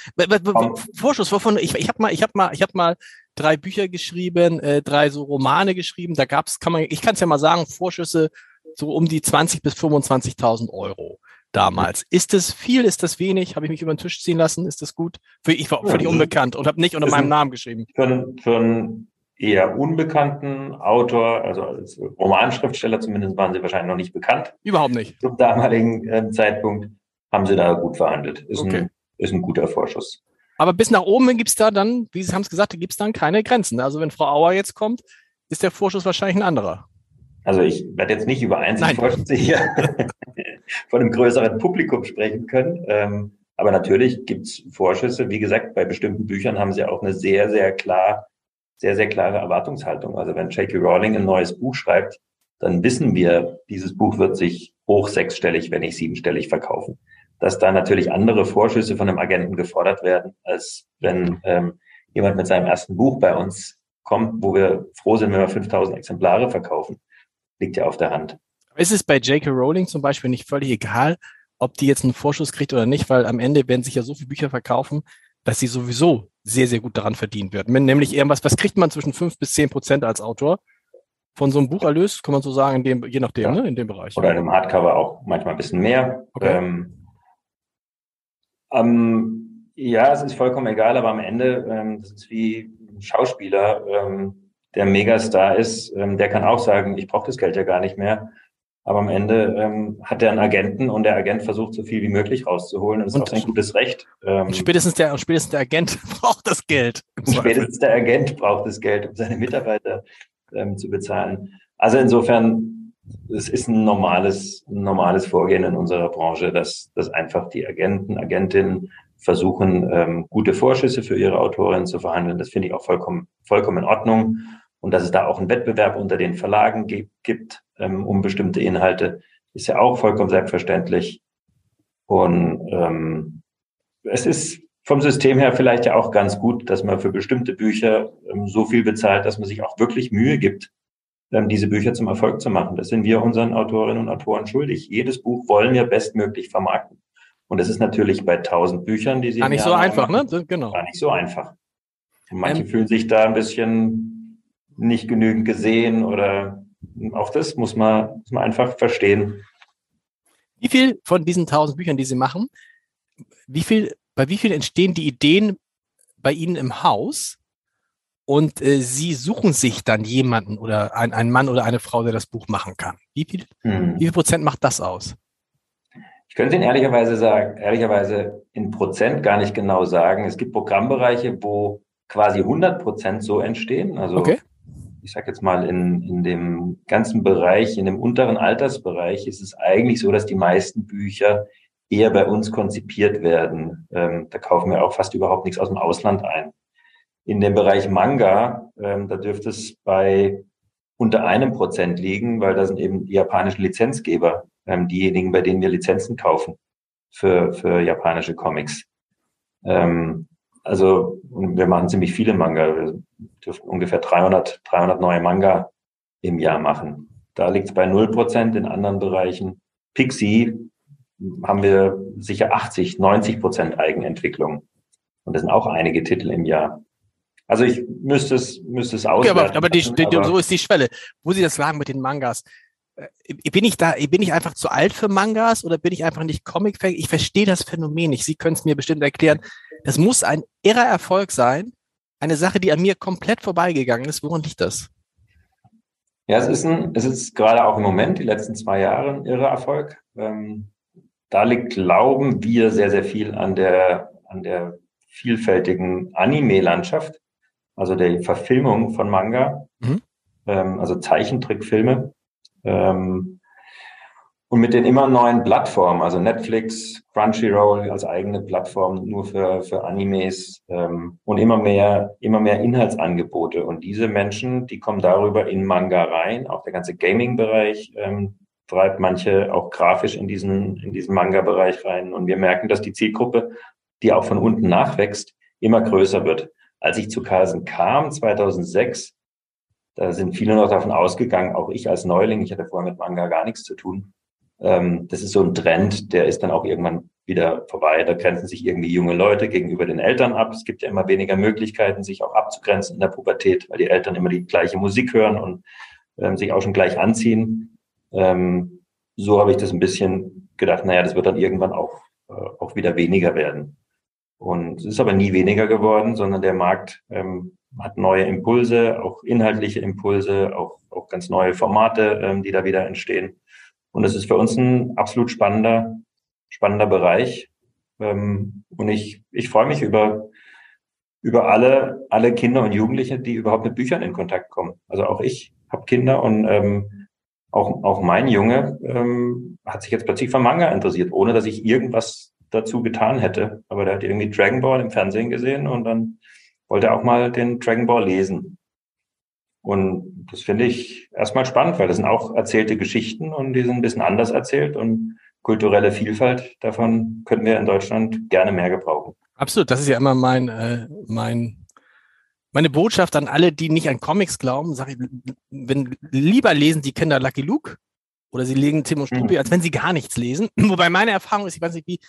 Vorschuss wovon ich ich habe mal ich habe mal ich habe mal drei Bücher geschrieben, äh, drei so Romane geschrieben. Da gab's kann man ich kann es ja mal sagen Vorschüsse so um die 20 bis 25.000 Euro damals. Ist das viel? Ist das wenig? Habe ich mich über den Tisch ziehen lassen? Ist das gut? Für, ich war völlig ja, unbekannt und habe nicht unter meinem Namen geschrieben. Für, einen, für einen eher unbekannten Autor, also als Romanschriftsteller zumindest waren sie wahrscheinlich noch nicht bekannt. Überhaupt nicht. Zum damaligen äh, Zeitpunkt haben sie da gut verhandelt. Ist, okay. ein, ist ein guter Vorschuss. Aber bis nach oben gibt es da dann, wie Sie haben es gesagt, gibt es dann keine Grenzen. Also wenn Frau Auer jetzt kommt, ist der Vorschuss wahrscheinlich ein anderer. Also ich werde jetzt nicht über Einzelvorschüsse hier von einem größeren Publikum sprechen können. Ähm, aber natürlich gibt's Vorschüsse. Wie gesagt, bei bestimmten Büchern haben sie auch eine sehr, sehr klar, sehr, sehr klare Erwartungshaltung. Also wenn J.K. Rowling ein neues Buch schreibt, dann wissen wir, dieses Buch wird sich hoch sechsstellig, wenn nicht siebenstellig verkaufen. Dass da natürlich andere Vorschüsse von einem Agenten gefordert werden, als wenn ähm, jemand mit seinem ersten Buch bei uns kommt, wo wir froh sind, wenn wir 5000 Exemplare verkaufen liegt ja auf der Hand. Ist es bei J.K. Rowling zum Beispiel nicht völlig egal, ob die jetzt einen Vorschuss kriegt oder nicht, weil am Ende werden sich ja so viele Bücher verkaufen, dass sie sowieso sehr, sehr gut daran verdient wird. Nämlich irgendwas, was kriegt man zwischen fünf bis zehn Prozent als Autor von so einem Bucherlös, kann man so sagen, in dem, je nachdem, ja. ne, in dem Bereich. Oder in einem Hardcover auch manchmal ein bisschen mehr. Okay. Ähm, ähm, ja, es ist vollkommen egal, aber am Ende, ähm, das ist wie ein Schauspieler, ähm, der Megastar ist, ähm, der kann auch sagen, ich brauche das Geld ja gar nicht mehr. Aber am Ende ähm, hat er einen Agenten und der Agent versucht, so viel wie möglich rauszuholen. Und das und ist auch sein gutes Recht. Ähm, spätestens, der, spätestens der Agent braucht das Geld. Spätestens der Agent braucht das Geld, um seine Mitarbeiter ähm, zu bezahlen. Also insofern, es ist ein normales, ein normales Vorgehen in unserer Branche, dass, dass einfach die Agenten, Agentinnen versuchen, ähm, gute Vorschüsse für ihre Autorinnen zu verhandeln. Das finde ich auch vollkommen, vollkommen in Ordnung. Und dass es da auch einen Wettbewerb unter den Verlagen gibt ähm, um bestimmte Inhalte, ist ja auch vollkommen selbstverständlich. Und ähm, es ist vom System her vielleicht ja auch ganz gut, dass man für bestimmte Bücher ähm, so viel bezahlt, dass man sich auch wirklich Mühe gibt, diese Bücher zum Erfolg zu machen. Das sind wir unseren Autorinnen und Autoren schuldig. Jedes Buch wollen wir bestmöglich vermarkten. Und das ist natürlich bei tausend Büchern, die sie. Gar nicht so einfach, machen, ne? Genau. Gar nicht so einfach. Und manche ähm, fühlen sich da ein bisschen nicht genügend gesehen oder auch das muss man, muss man einfach verstehen. Wie viel von diesen tausend Büchern, die Sie machen, wie viel, bei wie viel entstehen die Ideen bei Ihnen im Haus? Und äh, Sie suchen sich dann jemanden oder ein, einen Mann oder eine Frau, der das Buch machen kann. Wie viel, hm. wie viel Prozent macht das aus? Ich könnte Ihnen ehrlicherweise sagen, ehrlicherweise in Prozent gar nicht genau sagen. Es gibt Programmbereiche, wo quasi 100 Prozent so entstehen. Also okay ich sage jetzt mal, in, in dem ganzen Bereich, in dem unteren Altersbereich ist es eigentlich so, dass die meisten Bücher eher bei uns konzipiert werden. Ähm, da kaufen wir auch fast überhaupt nichts aus dem Ausland ein. In dem Bereich Manga, ähm, da dürfte es bei unter einem Prozent liegen, weil da sind eben die japanischen Lizenzgeber ähm, diejenigen, bei denen wir Lizenzen kaufen für, für japanische Comics. Ähm, also wir machen ziemlich viele Manga. Wir dürfen ungefähr 300, 300 neue Manga im Jahr machen. Da liegt es bei 0% in anderen Bereichen. Pixie haben wir sicher 80, 90 Prozent Eigenentwicklung. Und das sind auch einige Titel im Jahr. Also ich müsste es, müsste es auswerten. Okay, aber, aber, die, die, aber so ist die Schwelle. Wo Sie das sagen mit den Mangas. Äh, bin ich da, bin ich einfach zu alt für Mangas oder bin ich einfach nicht Comic-Fan? Ich verstehe das Phänomen nicht. Sie können es mir bestimmt erklären. Das muss ein irrer Erfolg sein. Eine Sache, die an mir komplett vorbeigegangen ist. Woran liegt das? Ja, es ist, ein, es ist gerade auch im Moment, die letzten zwei Jahre, ein irrer Erfolg. Ähm, da liegt, glauben wir, sehr, sehr viel an der, an der vielfältigen Anime-Landschaft, also der Verfilmung von Manga, mhm. ähm, also Zeichentrickfilme. Ähm, und mit den immer neuen Plattformen, also Netflix, Crunchyroll als eigene Plattform nur für, für Animes ähm, und immer mehr, immer mehr Inhaltsangebote. Und diese Menschen, die kommen darüber in Manga rein. Auch der ganze Gaming-Bereich ähm, treibt manche auch grafisch in diesen, in diesen Manga-Bereich rein. Und wir merken, dass die Zielgruppe, die auch von unten nachwächst, immer größer wird. Als ich zu Carlsen kam, 2006, da sind viele noch davon ausgegangen, auch ich als Neuling, ich hatte vorher mit Manga gar nichts zu tun, ähm, das ist so ein Trend, der ist dann auch irgendwann wieder vorbei. Da grenzen sich irgendwie junge Leute gegenüber den Eltern ab. Es gibt ja immer weniger Möglichkeiten, sich auch abzugrenzen in der Pubertät, weil die Eltern immer die gleiche Musik hören und ähm, sich auch schon gleich anziehen. Ähm, so habe ich das ein bisschen gedacht, naja, das wird dann irgendwann auch, äh, auch wieder weniger werden. Und es ist aber nie weniger geworden, sondern der Markt ähm, hat neue Impulse, auch inhaltliche Impulse, auch, auch ganz neue Formate, ähm, die da wieder entstehen. Und es ist für uns ein absolut spannender, spannender Bereich. Ähm, und ich, ich freue mich über, über alle, alle Kinder und Jugendliche, die überhaupt mit Büchern in Kontakt kommen. Also auch ich habe Kinder und ähm, auch, auch mein Junge ähm, hat sich jetzt plötzlich für Manga interessiert, ohne dass ich irgendwas dazu getan hätte. Aber der hat irgendwie Dragon Ball im Fernsehen gesehen und dann wollte er auch mal den Dragon Ball lesen. Und das finde ich erstmal spannend, weil das sind auch erzählte Geschichten und die sind ein bisschen anders erzählt und kulturelle Vielfalt, davon können wir in Deutschland gerne mehr gebrauchen. Absolut, das ist ja immer mein, äh, mein, meine Botschaft an alle, die nicht an Comics glauben, sage ich, wenn, lieber lesen die Kinder Lucky Luke oder sie legen Tim und Struppi, mhm. als wenn sie gar nichts lesen. Wobei meine Erfahrung ist, ich weiß nicht, wie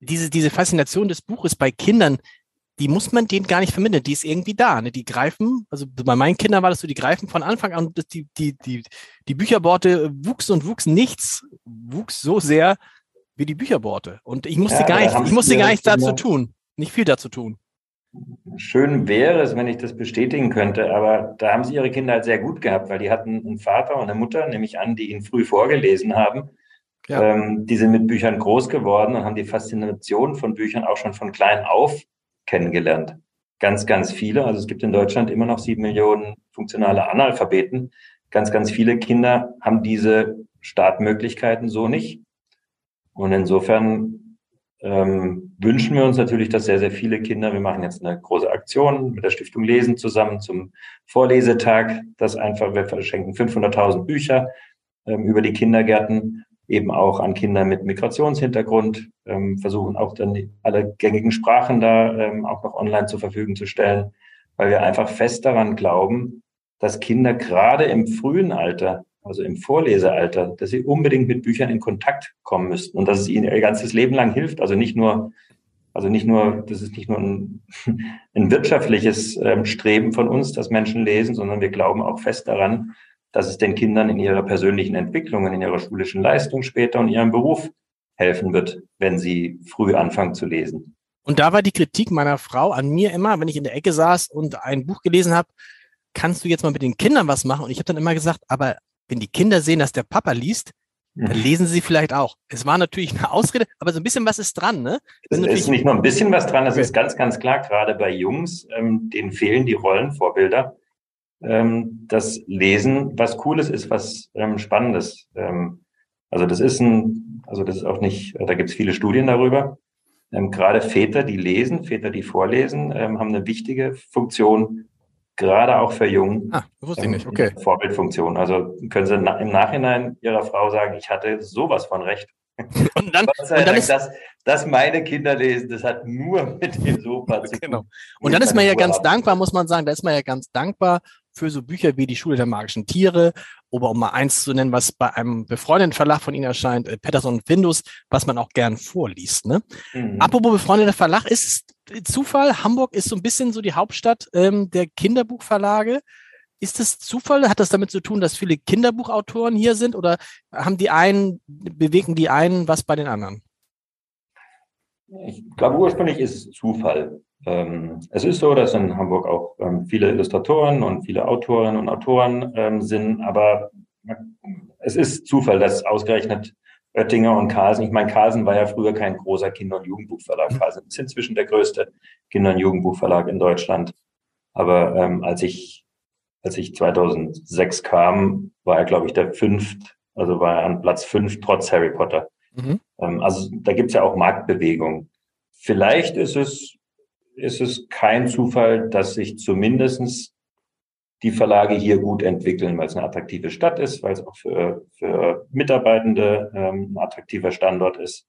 diese, diese Faszination des Buches bei Kindern, die muss man denen gar nicht vermitteln, die ist irgendwie da. Ne? Die greifen, also bei meinen Kindern war das so, die greifen von Anfang an, die, die, die, die Bücherborte wuchsen und wuchsen, nichts wuchs so sehr wie die Bücherborte. Und ich musste ja, gar nicht, ich musste gar nichts dazu tun, nicht viel dazu tun. Schön wäre es, wenn ich das bestätigen könnte, aber da haben sie ihre Kinder halt sehr gut gehabt, weil die hatten einen Vater und eine Mutter, nehme ich an, die ihnen früh vorgelesen haben. Ja. Ähm, die sind mit Büchern groß geworden und haben die Faszination von Büchern auch schon von klein auf kennengelernt. Ganz, ganz viele. Also es gibt in Deutschland immer noch sieben Millionen funktionale Analphabeten. Ganz, ganz viele Kinder haben diese Startmöglichkeiten so nicht. Und insofern ähm, wünschen wir uns natürlich, dass sehr, sehr viele Kinder, wir machen jetzt eine große Aktion mit der Stiftung Lesen zusammen zum Vorlesetag, das einfach, wir verschenken 500.000 Bücher ähm, über die Kindergärten eben auch an Kinder mit Migrationshintergrund, ähm, versuchen auch dann alle gängigen Sprachen da ähm, auch noch online zur Verfügung zu stellen, weil wir einfach fest daran glauben, dass Kinder gerade im frühen Alter also im Vorlesealter, dass sie unbedingt mit Büchern in Kontakt kommen müssten und dass es ihnen ihr ganzes Leben lang hilft. Also nicht nur, also nicht nur, das ist nicht nur ein, ein wirtschaftliches ähm, Streben von uns, dass Menschen lesen, sondern wir glauben auch fest daran, dass es den Kindern in ihrer persönlichen Entwicklung, in ihrer schulischen Leistung später und ihrem Beruf helfen wird, wenn sie früh anfangen zu lesen. Und da war die Kritik meiner Frau an mir immer, wenn ich in der Ecke saß und ein Buch gelesen habe, kannst du jetzt mal mit den Kindern was machen? Und ich habe dann immer gesagt, aber wenn die Kinder sehen, dass der Papa liest, dann mhm. lesen sie vielleicht auch. Es war natürlich eine Ausrede, aber so ein bisschen was ist dran, ne? Es ist nicht nur ein bisschen was dran, es ist ganz, ganz klar, gerade bei Jungs, ähm, denen fehlen die Rollenvorbilder. Ähm, das Lesen was Cooles ist, was ähm, Spannendes. Ähm, also das ist ein, also das ist auch nicht, da gibt es viele Studien darüber. Ähm, gerade Väter, die lesen, Väter, die vorlesen, ähm, haben eine wichtige Funktion, gerade auch für Jungen. Ah, wusste ich nicht, okay. Vorbildfunktion. Also können Sie im Nachhinein Ihrer Frau sagen, ich hatte sowas von recht. Und dann, und dann ist, das, das meine Kinder lesen, das hat nur mit dem Sofa zu genau. tun. Genau. Und dann ist man ja ganz dankbar, muss man sagen, da ist man ja ganz dankbar für so Bücher wie die Schule der magischen Tiere oder um mal eins zu nennen, was bei einem befreundeten Verlag von Ihnen erscheint, äh, Patterson und Findus, was man auch gern vorliest. Ne? Mhm. Apropos befreundeter Verlag, ist Zufall, Hamburg ist so ein bisschen so die Hauptstadt ähm, der Kinderbuchverlage. Ist das Zufall? Hat das damit zu tun, dass viele Kinderbuchautoren hier sind oder haben die einen, bewegen die einen was bei den anderen? Ich glaube, ursprünglich ist es Zufall. Ähm, es ist so, dass in Hamburg auch ähm, viele Illustratoren und viele Autorinnen und Autoren ähm, sind, aber es ist Zufall, dass ausgerechnet Oettinger und Carlsen, ich meine, Carlsen war ja früher kein großer Kinder- und Jugendbuchverlag. Mhm. Carlsen ist inzwischen der größte Kinder- und Jugendbuchverlag in Deutschland. Aber ähm, als ich als ich 2006 kam, war er, glaube ich, der fünft, also war er an Platz fünf trotz Harry Potter. Mhm. Ähm, also da gibt's ja auch Marktbewegung. Vielleicht ist es ist es kein Zufall, dass sich zumindestens die Verlage hier gut entwickeln, weil es eine attraktive Stadt ist, weil es auch für, für Mitarbeitende ähm, ein attraktiver Standort ist.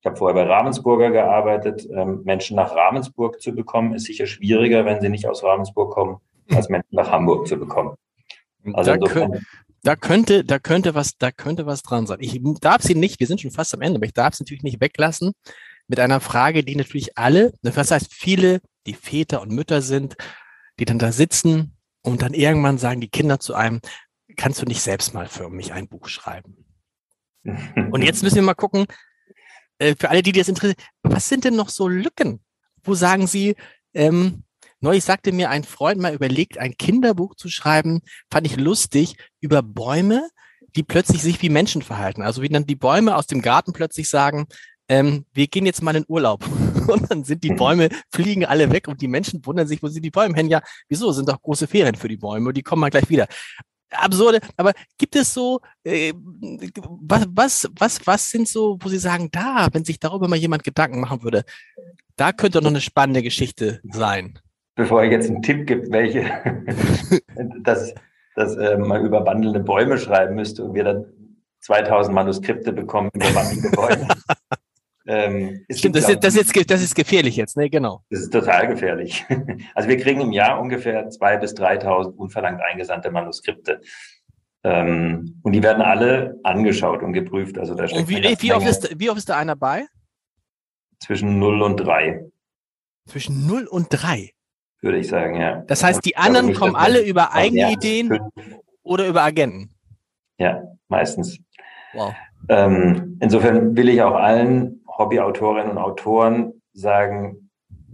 Ich habe vorher bei Ravensburger gearbeitet. Ähm, Menschen nach Ravensburg zu bekommen, ist sicher schwieriger, wenn sie nicht aus Ravensburg kommen, als Menschen nach Hamburg zu bekommen. Also da, könnt, da könnte, da könnte was, da könnte was dran sein. Ich darf sie nicht, wir sind schon fast am Ende, aber ich darf sie natürlich nicht weglassen mit einer Frage, die natürlich alle, was heißt viele, die Väter und Mütter sind, die dann da sitzen und dann irgendwann sagen die Kinder zu einem, kannst du nicht selbst mal für mich ein Buch schreiben? und jetzt müssen wir mal gucken, äh, für alle, die das interessiert, was sind denn noch so Lücken? Wo sagen Sie, ähm, Neulich sagte mir ein Freund mal überlegt, ein Kinderbuch zu schreiben, fand ich lustig, über Bäume, die plötzlich sich wie Menschen verhalten. Also wie dann die Bäume aus dem Garten plötzlich sagen, ähm, wir gehen jetzt mal in Urlaub. Und dann sind die mhm. Bäume, fliegen alle weg und die Menschen wundern sich, wo sind die Bäume hin? Ja, wieso? Sind doch große Ferien für die Bäume, die kommen mal gleich wieder. Absurde, aber gibt es so, äh, was, was, was, was sind so, wo Sie sagen, da, wenn sich darüber mal jemand Gedanken machen würde, da könnte noch eine spannende Geschichte sein. Bevor ich jetzt einen Tipp gibt, welche, dass, dass äh, man über wandelnde Bäume schreiben müsste und wir dann 2000 Manuskripte bekommen über wandelnde Bäume. Ähm, Stimmt, das, ist, das, ist, das ist gefährlich jetzt, ne? Genau. Das ist total gefährlich. Also wir kriegen im Jahr ungefähr 2.000 bis 3.000 unverlangt eingesandte Manuskripte. Ähm, und die werden alle angeschaut und geprüft. Also da und wie, wie, oft ist, wie oft ist da einer bei? Zwischen 0 und 3. Zwischen 0 und 3? Würde ich sagen, ja. Das heißt, die anderen nicht, kommen alle über eigene Ideen oder über Agenten? Ja, meistens. Wow. Ähm, insofern will ich auch allen Hobbyautorinnen und Autoren sagen,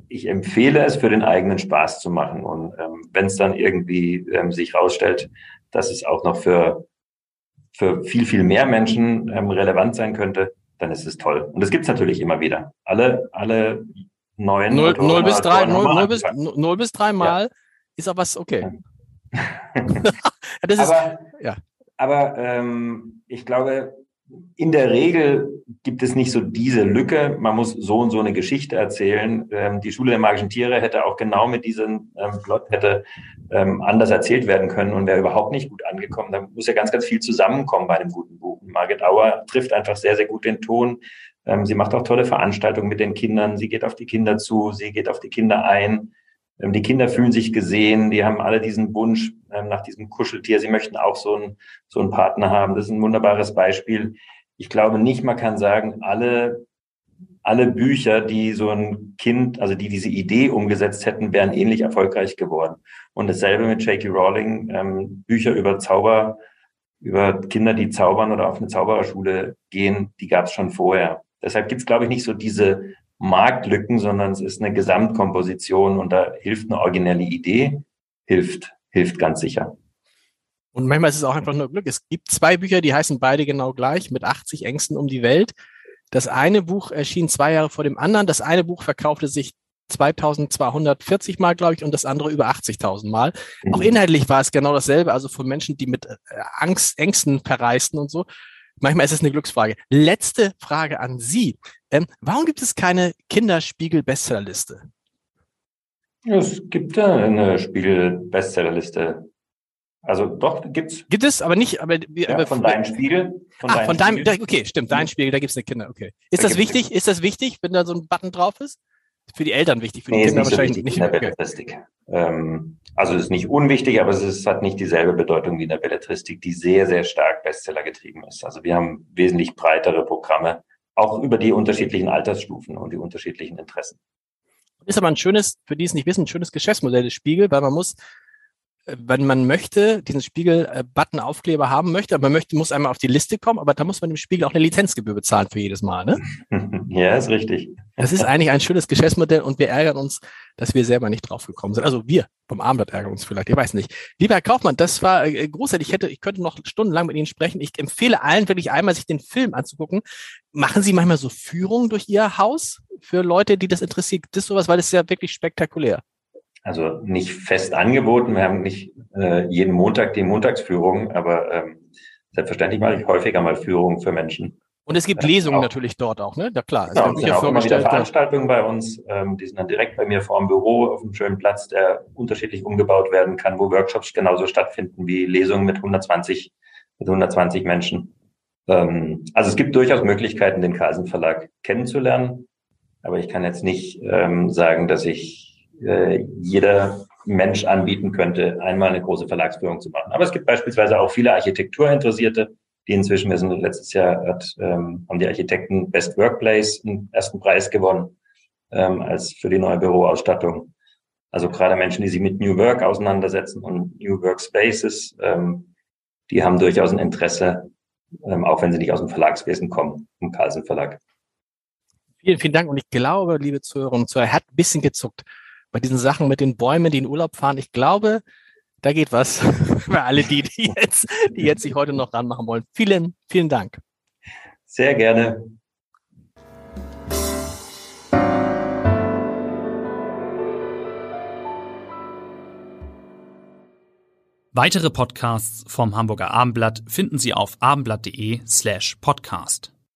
ich empfehle es für den eigenen Spaß zu machen. Und ähm, wenn es dann irgendwie ähm, sich rausstellt, dass es auch noch für, für viel, viel mehr Menschen ähm, relevant sein könnte, dann ist es toll. Und das gibt's natürlich immer wieder. Alle, alle neuen. Null, null bis drei, null, null, bis, null bis drei Mal ja. ist auch was okay. ist, aber ja. aber ähm, ich glaube, in der Regel gibt es nicht so diese Lücke. Man muss so und so eine Geschichte erzählen. Ähm, die Schule der magischen Tiere hätte auch genau mit diesem ähm, Plot hätte ähm, anders erzählt werden können und wäre überhaupt nicht gut angekommen. Da muss ja ganz, ganz viel zusammenkommen bei einem guten Buch. Margit Auer trifft einfach sehr, sehr gut den Ton. Ähm, sie macht auch tolle Veranstaltungen mit den Kindern. Sie geht auf die Kinder zu. Sie geht auf die Kinder ein. Ähm, die Kinder fühlen sich gesehen, die haben alle diesen Wunsch ähm, nach diesem Kuscheltier. Sie möchten auch so einen, so einen Partner haben. Das ist ein wunderbares Beispiel. Ich glaube nicht, man kann sagen, alle, alle Bücher, die so ein Kind, also die diese Idee umgesetzt hätten, wären ähnlich erfolgreich geworden. Und dasselbe mit J.K. Rowling, Bücher über Zauber, über Kinder, die zaubern oder auf eine Zaubererschule gehen, die gab es schon vorher. Deshalb gibt es, glaube ich, nicht so diese Marktlücken, sondern es ist eine Gesamtkomposition und da hilft eine originelle Idee, hilft, hilft ganz sicher. Und manchmal ist es auch einfach nur Glück. Es gibt zwei Bücher, die heißen beide genau gleich, mit 80 Ängsten um die Welt. Das eine Buch erschien zwei Jahre vor dem anderen. Das eine Buch verkaufte sich 2240 Mal, glaube ich, und das andere über 80.000 Mal. Mhm. Auch inhaltlich war es genau dasselbe, also von Menschen, die mit äh, Angst, Ängsten verreisten und so. Manchmal ist es eine Glücksfrage. Letzte Frage an Sie. Ähm, warum gibt es keine Kinderspiegel-Bestsellerliste? Es gibt eine Spiegel-Bestsellerliste. Also doch, gibt's. Gibt es, aber nicht, aber, ja, aber von deinem Spiegel. Von, ah, von deinem, Spiegel. okay, stimmt, dein Spiegel, da gibt's eine Kinder, okay. Ist da das wichtig? Ist das wichtig, wenn da so ein Button drauf ist? Für die Eltern wichtig, für die nee, Kinder ist nicht wahrscheinlich so nicht. In der Belletristik. Ähm, also es ist nicht unwichtig, aber es ist, hat nicht dieselbe Bedeutung wie in der Belletristik, die sehr, sehr stark Bestseller getrieben ist. Also wir haben wesentlich breitere Programme, auch über die unterschiedlichen Altersstufen und die unterschiedlichen Interessen. Ist aber ein schönes, für die es nicht wissen, ein schönes Geschäftsmodell des Spiegel, weil man muss wenn man möchte, diesen Spiegel-Button-Aufkleber haben möchte, aber man möchte, muss einmal auf die Liste kommen, aber da muss man dem Spiegel auch eine Lizenzgebühr bezahlen für jedes Mal, ne? Ja, ist richtig. Das ist eigentlich ein schönes Geschäftsmodell und wir ärgern uns, dass wir selber nicht drauf gekommen sind. Also wir vom Armblatt ärgern uns vielleicht, ich weiß nicht. Lieber Herr Kaufmann, das war äh, großartig. Ich hätte, ich könnte noch stundenlang mit Ihnen sprechen. Ich empfehle allen wirklich einmal, sich den Film anzugucken. Machen Sie manchmal so Führungen durch Ihr Haus für Leute, die das interessiert? Das ist sowas, weil es ist ja wirklich spektakulär also nicht fest angeboten. Wir haben nicht äh, jeden Montag die Montagsführung, aber ähm, selbstverständlich mache ich häufiger mal Führungen für Menschen. Und es gibt äh, Lesungen auch, natürlich dort auch, ne? Ja klar. Genau, es sind auch immer wieder Veranstaltungen bei uns. Ähm, die sind dann direkt bei mir vor dem Büro auf einem schönen Platz, der unterschiedlich umgebaut werden kann, wo Workshops genauso stattfinden wie Lesungen mit 120, mit 120 Menschen. Ähm, also es gibt durchaus Möglichkeiten, den Carlsen Verlag kennenzulernen. Aber ich kann jetzt nicht ähm, sagen, dass ich äh, jeder Mensch anbieten könnte, einmal eine große Verlagsführung zu machen. Aber es gibt beispielsweise auch viele Architekturinteressierte, die inzwischen, wir sind letztes Jahr, hat, ähm, haben die Architekten Best Workplace einen ersten Preis gewonnen ähm, als für die neue Büroausstattung. Also gerade Menschen, die sich mit New Work auseinandersetzen und New Workspaces, ähm, die haben durchaus ein Interesse, ähm, auch wenn sie nicht aus dem Verlagswesen kommen, im Carlsen Verlag. Vielen, vielen Dank. Und ich glaube, liebe Zuhörerinnen und Zuhörer, er hat ein bisschen gezuckt bei diesen Sachen mit den Bäumen, die in Urlaub fahren, ich glaube, da geht was für alle die, die jetzt, die jetzt sich heute noch ranmachen wollen. Vielen, vielen Dank. Sehr gerne. Weitere Podcasts vom Hamburger Abendblatt finden Sie auf abendblatt.de slash podcast.